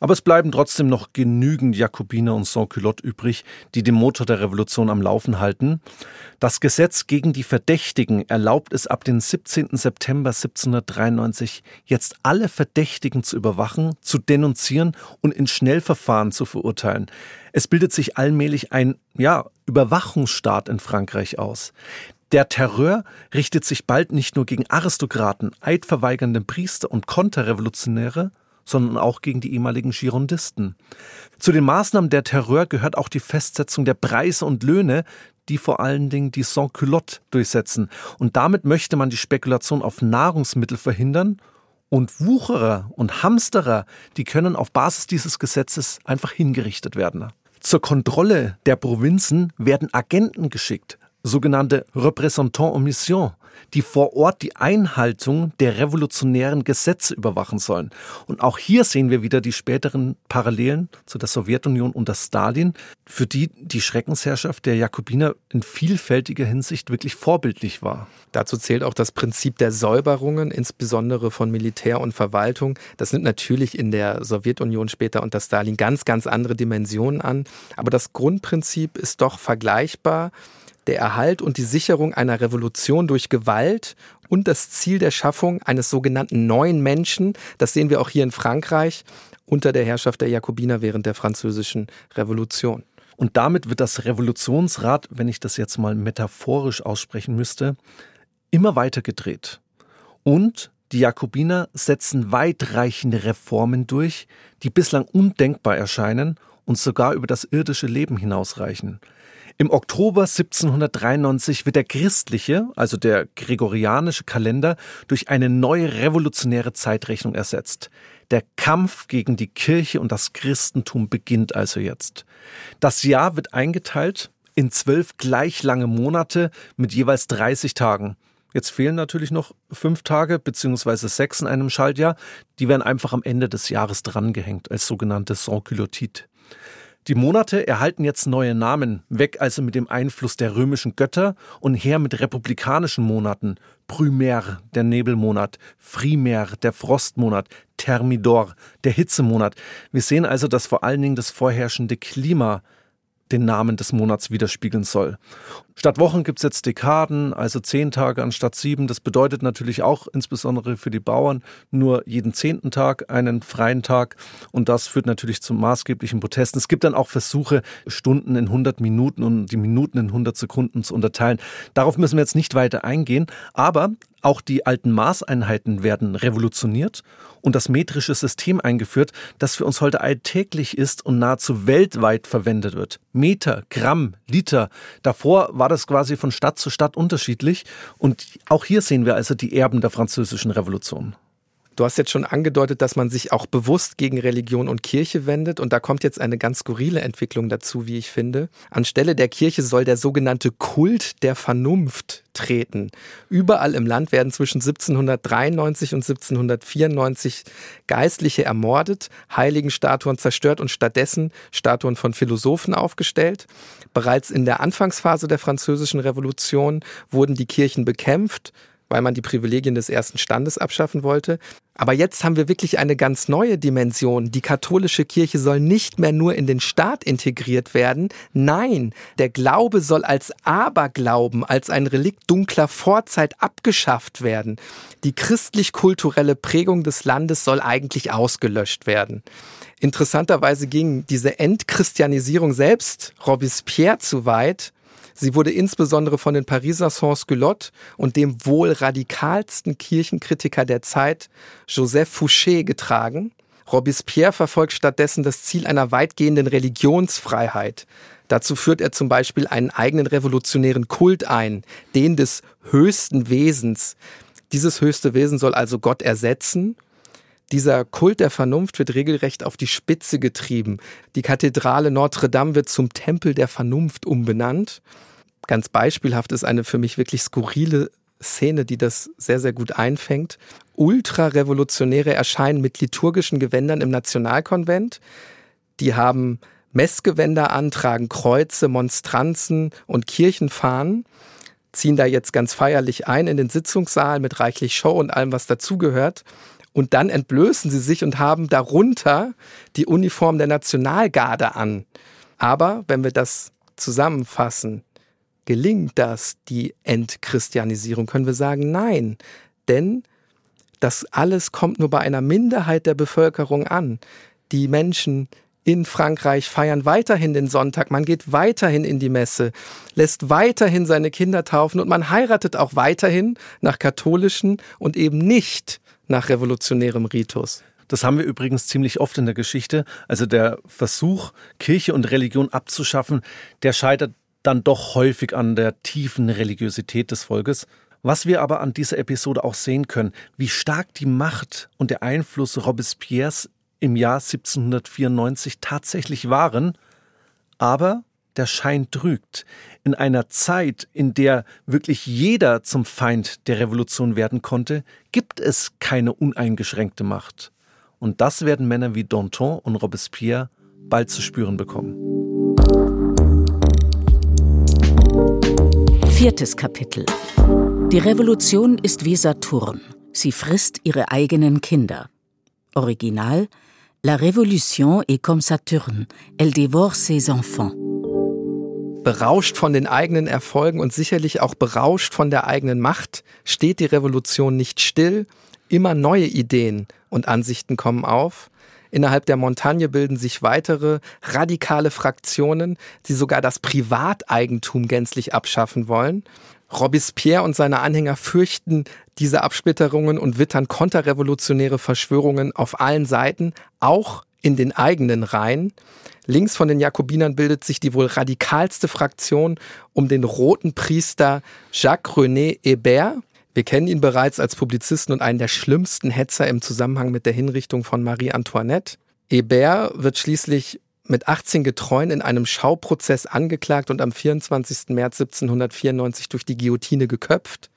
Aber es bleiben trotzdem noch genügend Jakobiner und Sans-Culottes übrig, die den Motor der Revolution am Laufen halten. Das Gesetz gegen die Verdächtigen erlaubt es ab dem 17. September 1793 jetzt alle Verdächtigen zu überwachen, zu denunzieren und in Schnellverfahren zu verurteilen. Es bildet sich allmählich ein, ja, Überwachungsstaat in Frankreich aus. Der Terror richtet sich bald nicht nur gegen Aristokraten, eidverweigernde Priester und Konterrevolutionäre, sondern auch gegen die ehemaligen Girondisten. Zu den Maßnahmen der Terror gehört auch die Festsetzung der Preise und Löhne, die vor allen Dingen die Sans-Culottes durchsetzen. Und damit möchte man die Spekulation auf Nahrungsmittel verhindern und Wucherer und Hamsterer, die können auf Basis dieses Gesetzes einfach hingerichtet werden. Zur Kontrolle der Provinzen werden Agenten geschickt, sogenannte Représentants en Mission die vor Ort die Einhaltung der revolutionären Gesetze überwachen sollen. Und auch hier sehen wir wieder die späteren Parallelen zu der Sowjetunion unter Stalin, für die die Schreckensherrschaft der Jakobiner in vielfältiger Hinsicht wirklich vorbildlich war. Dazu zählt auch das Prinzip der Säuberungen, insbesondere von Militär und Verwaltung. Das nimmt natürlich in der Sowjetunion später unter Stalin ganz, ganz andere Dimensionen an. Aber das Grundprinzip ist doch vergleichbar der Erhalt und die Sicherung einer Revolution durch Gewalt und das Ziel der Schaffung eines sogenannten neuen Menschen. Das sehen wir auch hier in Frankreich unter der Herrschaft der Jakobiner während der französischen Revolution. Und damit wird das Revolutionsrad, wenn ich das jetzt mal metaphorisch aussprechen müsste, immer weiter gedreht. Und die Jakobiner setzen weitreichende Reformen durch, die bislang undenkbar erscheinen und sogar über das irdische Leben hinausreichen. Im Oktober 1793 wird der christliche, also der gregorianische Kalender durch eine neue revolutionäre Zeitrechnung ersetzt. Der Kampf gegen die Kirche und das Christentum beginnt also jetzt. Das Jahr wird eingeteilt in zwölf gleich lange Monate mit jeweils 30 Tagen. Jetzt fehlen natürlich noch fünf Tage beziehungsweise sechs in einem Schaltjahr. Die werden einfach am Ende des Jahres drangehängt als sogenannte Sans-Culottite. Die Monate erhalten jetzt neue Namen, weg also mit dem Einfluss der römischen Götter und her mit republikanischen Monaten. Prümer, der Nebelmonat, Frimer, der Frostmonat, Thermidor, der Hitzemonat. Wir sehen also, dass vor allen Dingen das vorherrschende Klima den Namen des Monats widerspiegeln soll. Statt Wochen gibt es jetzt Dekaden, also zehn Tage anstatt sieben. Das bedeutet natürlich auch insbesondere für die Bauern nur jeden zehnten Tag einen freien Tag. Und das führt natürlich zu maßgeblichen Protesten. Es gibt dann auch Versuche, Stunden in 100 Minuten und die Minuten in 100 Sekunden zu unterteilen. Darauf müssen wir jetzt nicht weiter eingehen. Aber auch die alten Maßeinheiten werden revolutioniert und das metrische System eingeführt, das für uns heute alltäglich ist und nahezu weltweit verwendet wird. Meter, Gramm, Liter. Davor war das quasi von Stadt zu Stadt unterschiedlich. Und auch hier sehen wir also die Erben der französischen Revolution. Du hast jetzt schon angedeutet, dass man sich auch bewusst gegen Religion und Kirche wendet. Und da kommt jetzt eine ganz skurrile Entwicklung dazu, wie ich finde. Anstelle der Kirche soll der sogenannte Kult der Vernunft treten. Überall im Land werden zwischen 1793 und 1794 Geistliche ermordet, Heiligenstatuen zerstört und stattdessen Statuen von Philosophen aufgestellt. Bereits in der Anfangsphase der Französischen Revolution wurden die Kirchen bekämpft, weil man die Privilegien des ersten Standes abschaffen wollte. Aber jetzt haben wir wirklich eine ganz neue Dimension. Die katholische Kirche soll nicht mehr nur in den Staat integriert werden. Nein, der Glaube soll als Aberglauben, als ein Relikt dunkler Vorzeit abgeschafft werden. Die christlich-kulturelle Prägung des Landes soll eigentlich ausgelöscht werden. Interessanterweise ging diese Entchristianisierung selbst Robespierre zu weit Sie wurde insbesondere von den Pariser Sans-Culottes und dem wohl radikalsten Kirchenkritiker der Zeit, Joseph Fouché, getragen. Robespierre verfolgt stattdessen das Ziel einer weitgehenden Religionsfreiheit. Dazu führt er zum Beispiel einen eigenen revolutionären Kult ein, den des höchsten Wesens. Dieses höchste Wesen soll also Gott ersetzen dieser Kult der Vernunft wird regelrecht auf die Spitze getrieben. Die Kathedrale Notre Dame wird zum Tempel der Vernunft umbenannt. Ganz beispielhaft ist eine für mich wirklich skurrile Szene, die das sehr, sehr gut einfängt. Ultrarevolutionäre erscheinen mit liturgischen Gewändern im Nationalkonvent. Die haben Messgewänder an, tragen Kreuze, Monstranzen und Kirchenfahnen, ziehen da jetzt ganz feierlich ein in den Sitzungssaal mit reichlich Show und allem, was dazugehört. Und dann entblößen sie sich und haben darunter die Uniform der Nationalgarde an. Aber wenn wir das zusammenfassen, Gelingt das, die Entchristianisierung? Können wir sagen, nein. Denn das alles kommt nur bei einer Minderheit der Bevölkerung an. Die Menschen in Frankreich feiern weiterhin den Sonntag, man geht weiterhin in die Messe, lässt weiterhin seine Kinder taufen und man heiratet auch weiterhin nach katholischen und eben nicht nach revolutionärem Ritus. Das haben wir übrigens ziemlich oft in der Geschichte. Also der Versuch, Kirche und Religion abzuschaffen, der scheitert dann doch häufig an der tiefen Religiosität des Volkes. Was wir aber an dieser Episode auch sehen können, wie stark die Macht und der Einfluss Robespierres im Jahr 1794 tatsächlich waren, aber der Schein trügt. In einer Zeit, in der wirklich jeder zum Feind der Revolution werden konnte, gibt es keine uneingeschränkte Macht. Und das werden Männer wie Danton und Robespierre bald zu spüren bekommen. Viertes Kapitel. Die Revolution ist wie Saturn. Sie frisst ihre eigenen Kinder. Original La Révolution est comme Saturne. Elle dévore ses enfants. Berauscht von den eigenen Erfolgen und sicherlich auch berauscht von der eigenen Macht steht die Revolution nicht still. Immer neue Ideen und Ansichten kommen auf. Innerhalb der Montagne bilden sich weitere radikale Fraktionen, die sogar das Privateigentum gänzlich abschaffen wollen. Robespierre und seine Anhänger fürchten diese Absplitterungen und wittern konterrevolutionäre Verschwörungen auf allen Seiten, auch in den eigenen Reihen. Links von den Jakobinern bildet sich die wohl radikalste Fraktion um den roten Priester Jacques René Hébert. Wir kennen ihn bereits als Publizisten und einen der schlimmsten Hetzer im Zusammenhang mit der Hinrichtung von Marie Antoinette. Hébert wird schließlich mit 18 Getreuen in einem Schauprozess angeklagt und am 24. März 1794 durch die Guillotine geköpft.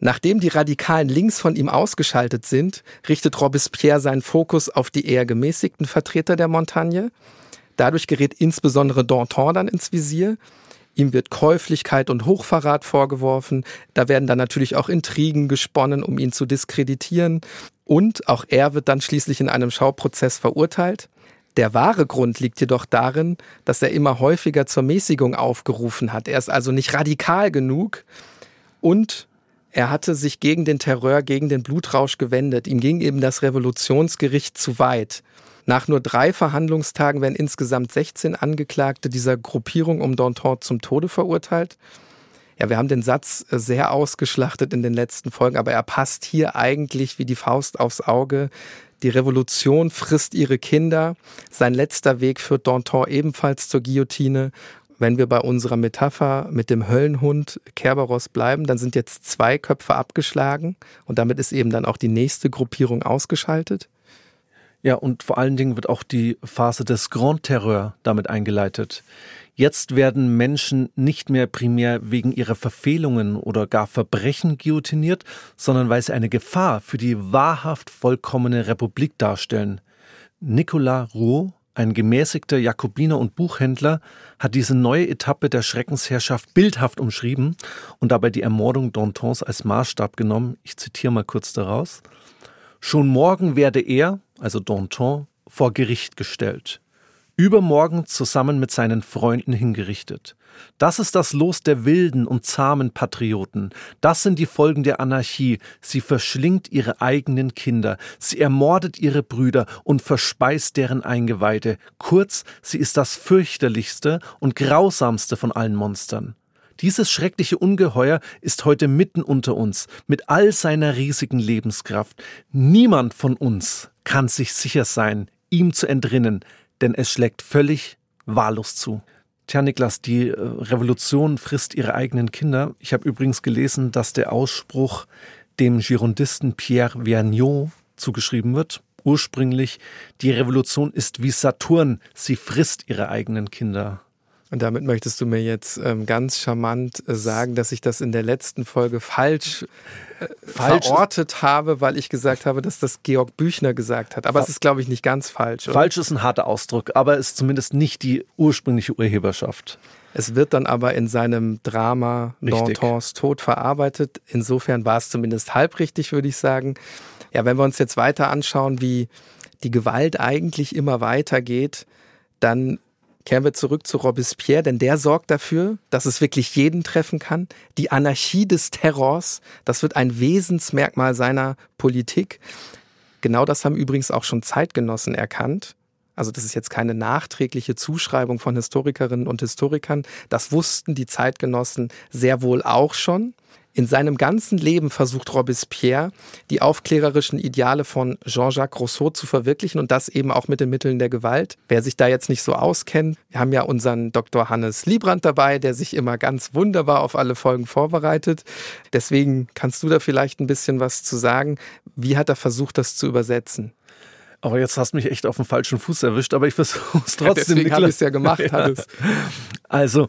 Nachdem die Radikalen links von ihm ausgeschaltet sind, richtet Robespierre seinen Fokus auf die eher gemäßigten Vertreter der Montagne. Dadurch gerät insbesondere Danton dann ins Visier. Ihm wird Käuflichkeit und Hochverrat vorgeworfen. Da werden dann natürlich auch Intrigen gesponnen, um ihn zu diskreditieren. Und auch er wird dann schließlich in einem Schauprozess verurteilt. Der wahre Grund liegt jedoch darin, dass er immer häufiger zur Mäßigung aufgerufen hat. Er ist also nicht radikal genug und er hatte sich gegen den Terror, gegen den Blutrausch gewendet. Ihm ging eben das Revolutionsgericht zu weit. Nach nur drei Verhandlungstagen werden insgesamt 16 Angeklagte dieser Gruppierung um Danton zum Tode verurteilt. Ja, wir haben den Satz sehr ausgeschlachtet in den letzten Folgen, aber er passt hier eigentlich wie die Faust aufs Auge. Die Revolution frisst ihre Kinder. Sein letzter Weg führt Danton ebenfalls zur Guillotine. Wenn wir bei unserer Metapher mit dem Höllenhund Kerberos bleiben, dann sind jetzt zwei Köpfe abgeschlagen und damit ist eben dann auch die nächste Gruppierung ausgeschaltet. Ja, und vor allen Dingen wird auch die Phase des Grand Terreur damit eingeleitet. Jetzt werden Menschen nicht mehr primär wegen ihrer Verfehlungen oder gar Verbrechen guillotiniert, sondern weil sie eine Gefahr für die wahrhaft vollkommene Republik darstellen. Nicolas Roux, ein gemäßigter Jakobiner und Buchhändler, hat diese neue Etappe der Schreckensherrschaft bildhaft umschrieben und dabei die Ermordung Dantons als Maßstab genommen. Ich zitiere mal kurz daraus. Schon morgen werde er, also Danton, vor Gericht gestellt übermorgen zusammen mit seinen Freunden hingerichtet. Das ist das Los der wilden und zahmen Patrioten. Das sind die Folgen der Anarchie. Sie verschlingt ihre eigenen Kinder, sie ermordet ihre Brüder und verspeist deren Eingeweide. Kurz, sie ist das fürchterlichste und grausamste von allen Monstern. Dieses schreckliche Ungeheuer ist heute mitten unter uns, mit all seiner riesigen Lebenskraft. Niemand von uns kann sich sicher sein, ihm zu entrinnen denn es schlägt völlig wahllos zu. Tja, Niklas, die äh, Revolution frisst ihre eigenen Kinder. Ich habe übrigens gelesen, dass der Ausspruch dem Girondisten Pierre Vergniaud zugeschrieben wird. Ursprünglich, die Revolution ist wie Saturn, sie frisst ihre eigenen Kinder. Und damit möchtest du mir jetzt ähm, ganz charmant äh, sagen, dass ich das in der letzten Folge falsch, äh, falsch verortet habe, weil ich gesagt habe, dass das Georg Büchner gesagt hat. Aber es ist, glaube ich, nicht ganz falsch. Oder? Falsch ist ein harter Ausdruck, aber es ist zumindest nicht die ursprüngliche Urheberschaft. Es wird dann aber in seinem Drama Dantons Tod verarbeitet. Insofern war es zumindest halbrichtig, würde ich sagen. Ja, wenn wir uns jetzt weiter anschauen, wie die Gewalt eigentlich immer weitergeht, dann Kehren wir zurück zu Robespierre, denn der sorgt dafür, dass es wirklich jeden treffen kann. Die Anarchie des Terrors, das wird ein Wesensmerkmal seiner Politik. Genau das haben übrigens auch schon Zeitgenossen erkannt. Also das ist jetzt keine nachträgliche Zuschreibung von Historikerinnen und Historikern. Das wussten die Zeitgenossen sehr wohl auch schon. In seinem ganzen Leben versucht Robespierre, die aufklärerischen Ideale von Jean-Jacques Rousseau zu verwirklichen und das eben auch mit den Mitteln der Gewalt. Wer sich da jetzt nicht so auskennt, wir haben ja unseren Dr. Hannes Liebrand dabei, der sich immer ganz wunderbar auf alle Folgen vorbereitet. Deswegen kannst du da vielleicht ein bisschen was zu sagen. Wie hat er versucht, das zu übersetzen? Aber jetzt hast du mich echt auf den falschen Fuß erwischt, aber ich versuche es trotzdem. Ja, deswegen habe ich es ja gemacht, ja. Hannes. Also,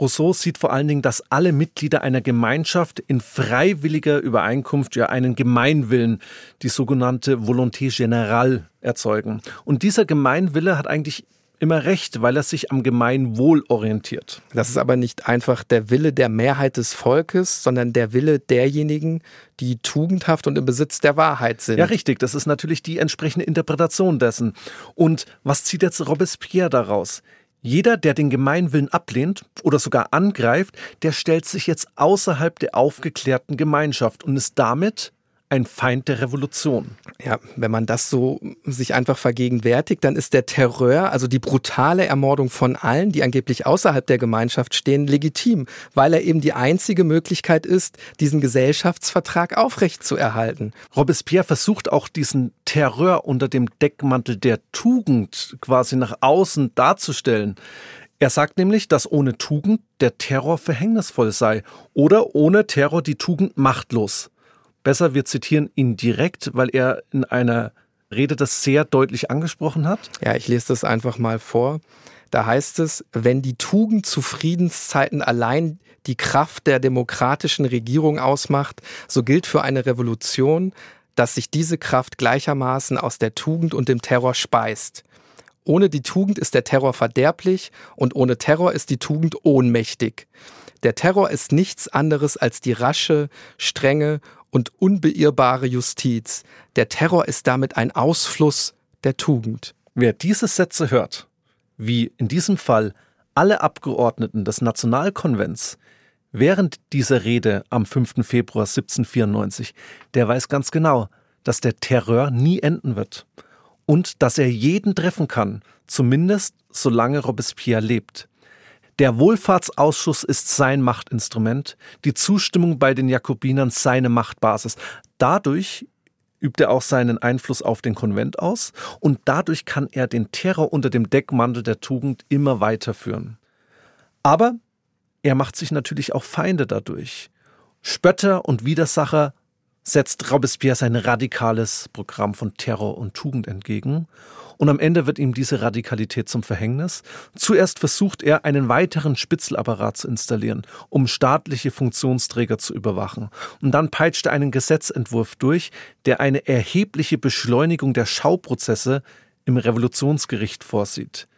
Rousseau sieht vor allen Dingen, dass alle Mitglieder einer Gemeinschaft in freiwilliger Übereinkunft ja einen Gemeinwillen, die sogenannte Volonté générale, erzeugen. Und dieser Gemeinwille hat eigentlich immer recht, weil er sich am Gemeinwohl orientiert. Das ist aber nicht einfach der Wille der Mehrheit des Volkes, sondern der Wille derjenigen, die tugendhaft und im Besitz der Wahrheit sind. Ja, richtig. Das ist natürlich die entsprechende Interpretation dessen. Und was zieht jetzt Robespierre daraus? Jeder, der den Gemeinwillen ablehnt oder sogar angreift, der stellt sich jetzt außerhalb der aufgeklärten Gemeinschaft und ist damit ein Feind der Revolution. Ja, wenn man das so sich einfach vergegenwärtigt, dann ist der Terror, also die brutale Ermordung von allen, die angeblich außerhalb der Gemeinschaft stehen, legitim, weil er eben die einzige Möglichkeit ist, diesen Gesellschaftsvertrag aufrechtzuerhalten. Robespierre versucht auch diesen Terror unter dem Deckmantel der Tugend quasi nach außen darzustellen. Er sagt nämlich, dass ohne Tugend der Terror verhängnisvoll sei oder ohne Terror die Tugend machtlos. Besser, wir zitieren ihn direkt, weil er in einer Rede das sehr deutlich angesprochen hat. Ja, ich lese das einfach mal vor. Da heißt es, wenn die Tugend zu Friedenszeiten allein die Kraft der demokratischen Regierung ausmacht, so gilt für eine Revolution, dass sich diese Kraft gleichermaßen aus der Tugend und dem Terror speist. Ohne die Tugend ist der Terror verderblich und ohne Terror ist die Tugend ohnmächtig. Der Terror ist nichts anderes als die rasche, strenge und unbeirrbare Justiz. Der Terror ist damit ein Ausfluss der Tugend. Wer diese Sätze hört, wie in diesem Fall alle Abgeordneten des Nationalkonvents während dieser Rede am 5. Februar 1794, der weiß ganz genau, dass der Terror nie enden wird und dass er jeden treffen kann, zumindest solange Robespierre lebt. Der Wohlfahrtsausschuss ist sein Machtinstrument, die Zustimmung bei den Jakobinern seine Machtbasis. Dadurch übt er auch seinen Einfluss auf den Konvent aus und dadurch kann er den Terror unter dem Deckmantel der Tugend immer weiterführen. Aber er macht sich natürlich auch Feinde dadurch. Spötter und Widersacher setzt Robespierre sein radikales Programm von Terror und Tugend entgegen und am Ende wird ihm diese Radikalität zum Verhängnis. Zuerst versucht er, einen weiteren Spitzelapparat zu installieren, um staatliche Funktionsträger zu überwachen. Und dann peitscht er einen Gesetzentwurf durch, der eine erhebliche Beschleunigung der Schauprozesse im Revolutionsgericht vorsieht.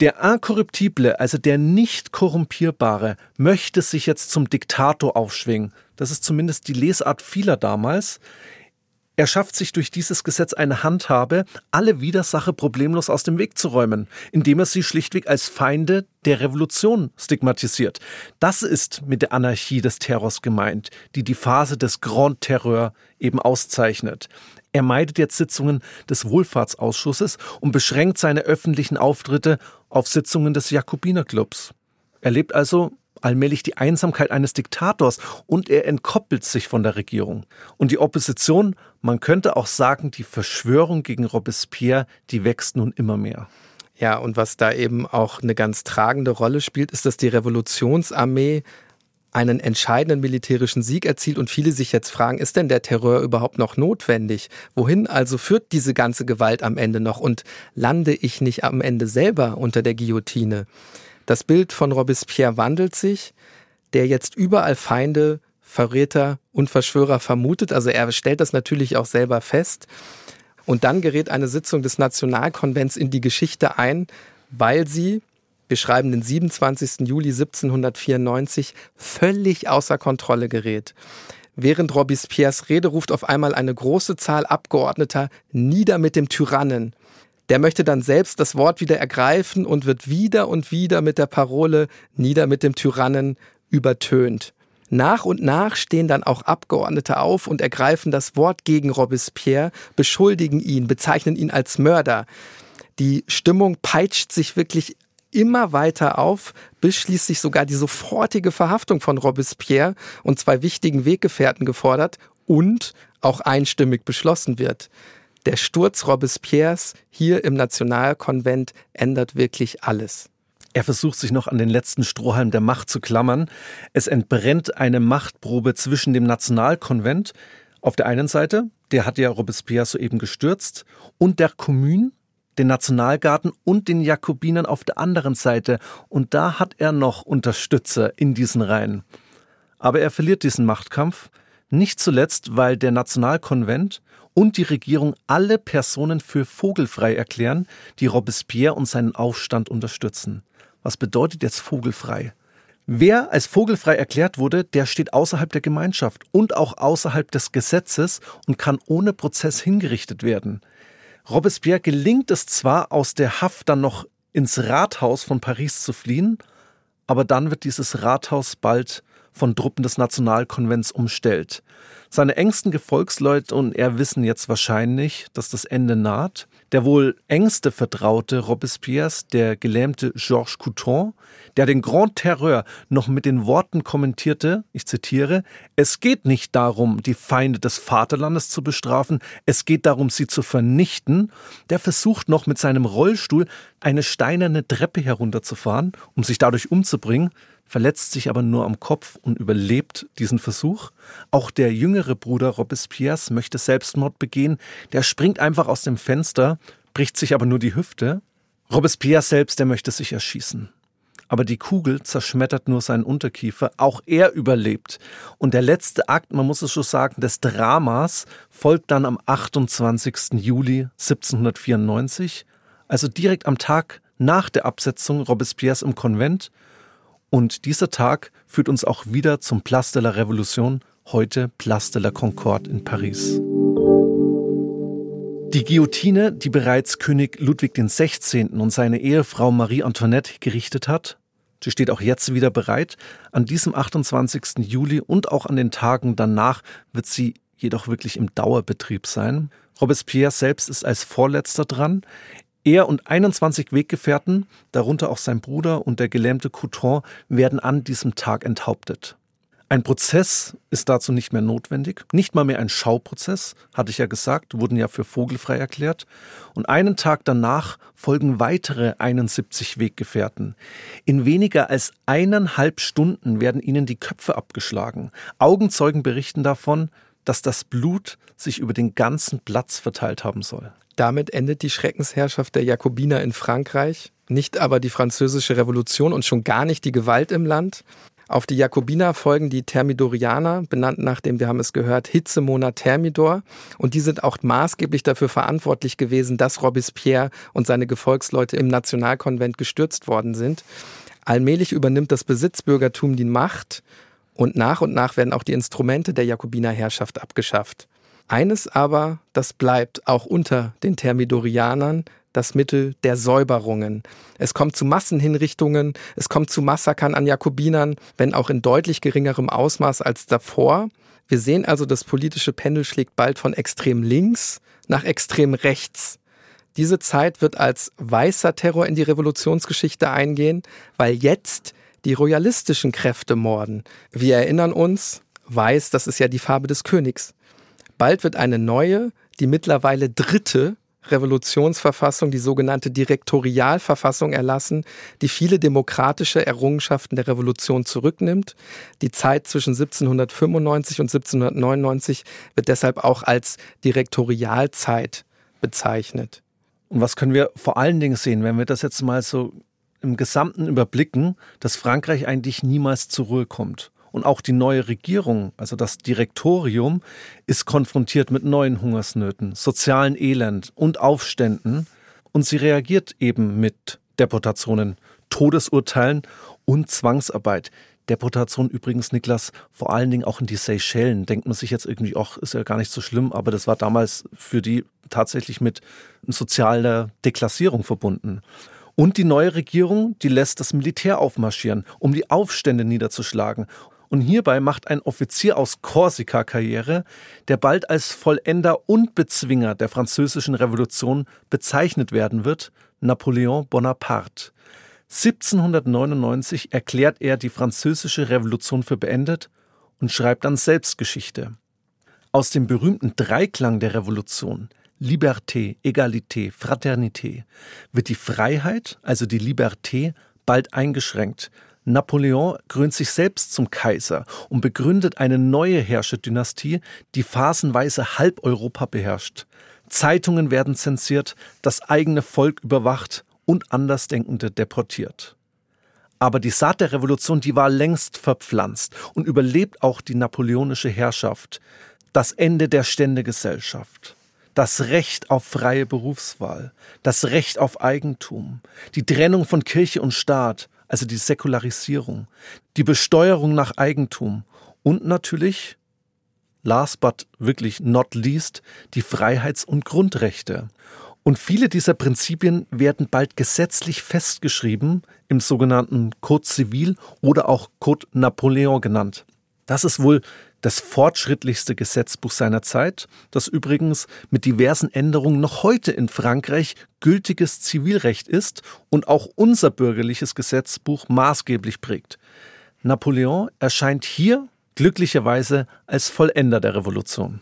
Der Inkorruptible, also der nicht korrumpierbare, möchte sich jetzt zum Diktator aufschwingen. Das ist zumindest die Lesart vieler damals. Er schafft sich durch dieses Gesetz eine Handhabe, alle Widersacher problemlos aus dem Weg zu räumen, indem er sie schlichtweg als Feinde der Revolution stigmatisiert. Das ist mit der Anarchie des Terrors gemeint, die die Phase des Grand Terreur eben auszeichnet. Er meidet jetzt Sitzungen des Wohlfahrtsausschusses und beschränkt seine öffentlichen Auftritte auf Sitzungen des Jakobinerclubs. Er lebt also allmählich die Einsamkeit eines Diktators und er entkoppelt sich von der Regierung. Und die Opposition, man könnte auch sagen, die Verschwörung gegen Robespierre, die wächst nun immer mehr. Ja, und was da eben auch eine ganz tragende Rolle spielt, ist, dass die Revolutionsarmee einen entscheidenden militärischen Sieg erzielt und viele sich jetzt fragen, ist denn der Terror überhaupt noch notwendig? Wohin also führt diese ganze Gewalt am Ende noch und lande ich nicht am Ende selber unter der Guillotine? Das Bild von Robespierre wandelt sich, der jetzt überall Feinde, Verräter und Verschwörer vermutet. Also er stellt das natürlich auch selber fest. Und dann gerät eine Sitzung des Nationalkonvents in die Geschichte ein, weil sie, wir schreiben den 27. Juli 1794, völlig außer Kontrolle gerät. Während Robespierres Rede ruft auf einmal eine große Zahl Abgeordneter nieder mit dem Tyrannen der möchte dann selbst das Wort wieder ergreifen und wird wieder und wieder mit der Parole nieder mit dem Tyrannen übertönt. Nach und nach stehen dann auch Abgeordnete auf und ergreifen das Wort gegen Robespierre, beschuldigen ihn, bezeichnen ihn als Mörder. Die Stimmung peitscht sich wirklich immer weiter auf, bis schließlich sogar die sofortige Verhaftung von Robespierre und zwei wichtigen Weggefährten gefordert und auch einstimmig beschlossen wird der Sturz Robespierres hier im Nationalkonvent ändert wirklich alles. Er versucht sich noch an den letzten Strohhalm der Macht zu klammern. Es entbrennt eine Machtprobe zwischen dem Nationalkonvent auf der einen Seite, der hat ja Robespierre soeben gestürzt, und der Kommune, den Nationalgarten und den Jakobinern auf der anderen Seite. Und da hat er noch Unterstützer in diesen Reihen. Aber er verliert diesen Machtkampf, nicht zuletzt, weil der Nationalkonvent und die Regierung alle Personen für vogelfrei erklären, die Robespierre und seinen Aufstand unterstützen. Was bedeutet jetzt vogelfrei? Wer als vogelfrei erklärt wurde, der steht außerhalb der Gemeinschaft und auch außerhalb des Gesetzes und kann ohne Prozess hingerichtet werden. Robespierre gelingt es zwar, aus der Haft dann noch ins Rathaus von Paris zu fliehen, aber dann wird dieses Rathaus bald von Truppen des Nationalkonvents umstellt. Seine engsten Gefolgsleute und er wissen jetzt wahrscheinlich, dass das Ende naht. Der wohl engste Vertraute Robespierres, der gelähmte Georges Couton, der den Grand Terreur noch mit den Worten kommentierte, ich zitiere, es geht nicht darum, die Feinde des Vaterlandes zu bestrafen, es geht darum, sie zu vernichten, der versucht noch mit seinem Rollstuhl eine steinerne Treppe herunterzufahren, um sich dadurch umzubringen, verletzt sich aber nur am Kopf und überlebt diesen Versuch. Auch der jüngere Bruder Robespierres möchte Selbstmord begehen. Der springt einfach aus dem Fenster, bricht sich aber nur die Hüfte. Robespierre selbst, der möchte sich erschießen. Aber die Kugel zerschmettert nur seinen Unterkiefer. Auch er überlebt. Und der letzte Akt, man muss es so sagen, des Dramas folgt dann am 28. Juli 1794, also direkt am Tag nach der Absetzung Robespierres im Konvent. Und dieser Tag führt uns auch wieder zum Place de la Révolution, heute Place de la Concorde in Paris. Die Guillotine, die bereits König Ludwig XVI. und seine Ehefrau Marie Antoinette gerichtet hat, sie steht auch jetzt wieder bereit. An diesem 28. Juli und auch an den Tagen danach wird sie jedoch wirklich im Dauerbetrieb sein. Robespierre selbst ist als Vorletzter dran. Er und 21 Weggefährten, darunter auch sein Bruder und der gelähmte Couton, werden an diesem Tag enthauptet. Ein Prozess ist dazu nicht mehr notwendig, nicht mal mehr ein Schauprozess, hatte ich ja gesagt, wurden ja für vogelfrei erklärt. Und einen Tag danach folgen weitere 71 Weggefährten. In weniger als eineinhalb Stunden werden ihnen die Köpfe abgeschlagen. Augenzeugen berichten davon, dass das Blut sich über den ganzen Platz verteilt haben soll. Damit endet die Schreckensherrschaft der Jakobiner in Frankreich, nicht aber die französische Revolution und schon gar nicht die Gewalt im Land. Auf die Jakobiner folgen die Thermidorianer, benannt nach dem, wir haben es gehört, Hitzemonat Thermidor. Und die sind auch maßgeblich dafür verantwortlich gewesen, dass Robespierre und seine Gefolgsleute im Nationalkonvent gestürzt worden sind. Allmählich übernimmt das Besitzbürgertum die Macht und nach und nach werden auch die Instrumente der Jakobinerherrschaft abgeschafft. Eines aber, das bleibt auch unter den Thermidorianern, das Mittel der Säuberungen. Es kommt zu Massenhinrichtungen, es kommt zu Massakern an Jakobinern, wenn auch in deutlich geringerem Ausmaß als davor. Wir sehen also, das politische Pendel schlägt bald von extrem links nach extrem rechts. Diese Zeit wird als weißer Terror in die Revolutionsgeschichte eingehen, weil jetzt die royalistischen Kräfte morden. Wir erinnern uns, weiß, das ist ja die Farbe des Königs. Bald wird eine neue, die mittlerweile dritte Revolutionsverfassung, die sogenannte Direktorialverfassung erlassen, die viele demokratische Errungenschaften der Revolution zurücknimmt. Die Zeit zwischen 1795 und 1799 wird deshalb auch als Direktorialzeit bezeichnet. Und was können wir vor allen Dingen sehen, wenn wir das jetzt mal so im Gesamten überblicken, dass Frankreich eigentlich niemals zur Ruhe kommt? Und auch die neue Regierung, also das Direktorium, ist konfrontiert mit neuen Hungersnöten, sozialen Elend und Aufständen. Und sie reagiert eben mit Deportationen, Todesurteilen und Zwangsarbeit. Deportation übrigens, Niklas, vor allen Dingen auch in die Seychellen. Denkt man sich jetzt irgendwie, auch ist ja gar nicht so schlimm, aber das war damals für die tatsächlich mit sozialer Deklassierung verbunden. Und die neue Regierung, die lässt das Militär aufmarschieren, um die Aufstände niederzuschlagen. Und hierbei macht ein Offizier aus Korsika Karriere, der bald als Vollender und Bezwinger der französischen Revolution bezeichnet werden wird, Napoleon Bonaparte. 1799 erklärt er die französische Revolution für beendet und schreibt dann Selbstgeschichte. Aus dem berühmten Dreiklang der Revolution Liberté, Egalité, Fraternité wird die Freiheit, also die Liberté, bald eingeschränkt Napoleon krönt sich selbst zum Kaiser und begründet eine neue Herrscherdynastie, die phasenweise halb Europa beherrscht. Zeitungen werden zensiert, das eigene Volk überwacht und Andersdenkende deportiert. Aber die Saat der Revolution, die war längst verpflanzt und überlebt auch die napoleonische Herrschaft, das Ende der Ständegesellschaft, das Recht auf freie Berufswahl, das Recht auf Eigentum, die Trennung von Kirche und Staat, also die Säkularisierung, die Besteuerung nach Eigentum und natürlich, last but wirklich not least, die Freiheits- und Grundrechte. Und viele dieser Prinzipien werden bald gesetzlich festgeschrieben im sogenannten Code Civil oder auch Code Napoleon genannt. Das ist wohl das fortschrittlichste Gesetzbuch seiner Zeit, das übrigens mit diversen Änderungen noch heute in Frankreich gültiges Zivilrecht ist und auch unser bürgerliches Gesetzbuch maßgeblich prägt. Napoleon erscheint hier glücklicherweise als Vollender der Revolution.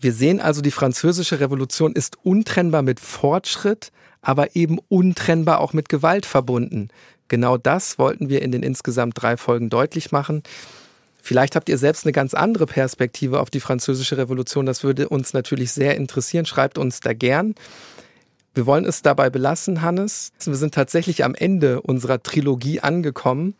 Wir sehen also, die französische Revolution ist untrennbar mit Fortschritt, aber eben untrennbar auch mit Gewalt verbunden. Genau das wollten wir in den insgesamt drei Folgen deutlich machen. Vielleicht habt ihr selbst eine ganz andere Perspektive auf die französische Revolution. Das würde uns natürlich sehr interessieren. Schreibt uns da gern. Wir wollen es dabei belassen, Hannes. Wir sind tatsächlich am Ende unserer Trilogie angekommen.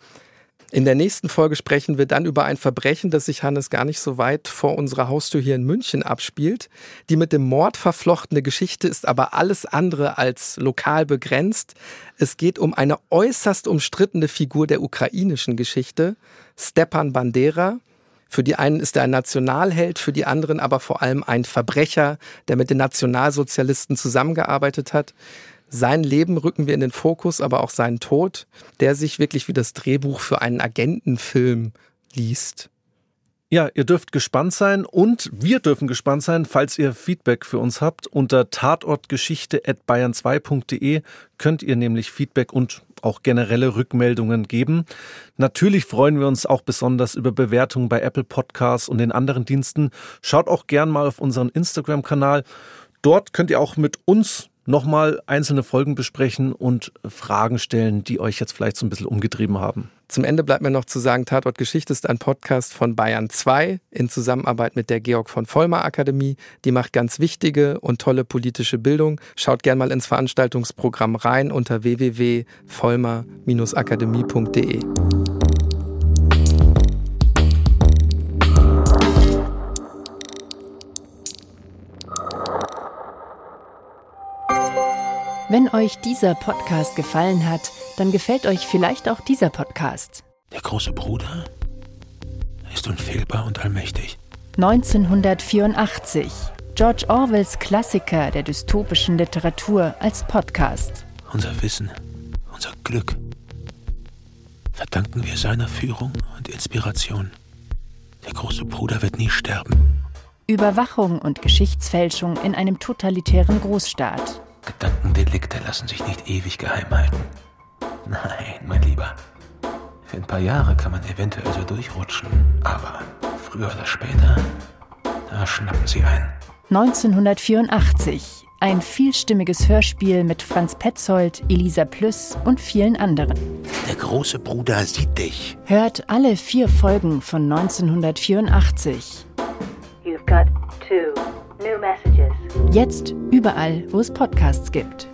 In der nächsten Folge sprechen wir dann über ein Verbrechen, das sich Hannes gar nicht so weit vor unserer Haustür hier in München abspielt. Die mit dem Mord verflochtene Geschichte ist aber alles andere als lokal begrenzt. Es geht um eine äußerst umstrittene Figur der ukrainischen Geschichte, Stepan Bandera. Für die einen ist er ein Nationalheld, für die anderen aber vor allem ein Verbrecher, der mit den Nationalsozialisten zusammengearbeitet hat. Sein Leben rücken wir in den Fokus, aber auch seinen Tod, der sich wirklich wie das Drehbuch für einen Agentenfilm liest. Ja, ihr dürft gespannt sein und wir dürfen gespannt sein, falls ihr Feedback für uns habt. Unter tatortgeschichte.bayern2.de könnt ihr nämlich Feedback und auch generelle Rückmeldungen geben. Natürlich freuen wir uns auch besonders über Bewertungen bei Apple Podcasts und den anderen Diensten. Schaut auch gern mal auf unseren Instagram-Kanal. Dort könnt ihr auch mit uns nochmal einzelne Folgen besprechen und Fragen stellen, die euch jetzt vielleicht so ein bisschen umgetrieben haben. Zum Ende bleibt mir noch zu sagen, Tatort Geschichte ist ein Podcast von Bayern 2 in Zusammenarbeit mit der Georg von Vollmer Akademie. Die macht ganz wichtige und tolle politische Bildung. Schaut gerne mal ins Veranstaltungsprogramm rein unter www.vollmer-akademie.de. Wenn euch dieser Podcast gefallen hat, dann gefällt euch vielleicht auch dieser Podcast. Der große Bruder ist unfehlbar und allmächtig. 1984. George Orwells Klassiker der dystopischen Literatur als Podcast. Unser Wissen, unser Glück verdanken wir seiner Führung und Inspiration. Der große Bruder wird nie sterben. Überwachung und Geschichtsfälschung in einem totalitären Großstaat. Gedankendelikte lassen sich nicht ewig geheim halten. Nein, mein Lieber. Für ein paar Jahre kann man eventuell so durchrutschen, aber früher oder später, da schnappen sie ein. 1984. Ein vielstimmiges Hörspiel mit Franz Petzold, Elisa Plüss und vielen anderen. Der große Bruder sieht dich. Hört alle vier Folgen von 1984. You've got two. Jetzt überall, wo es Podcasts gibt.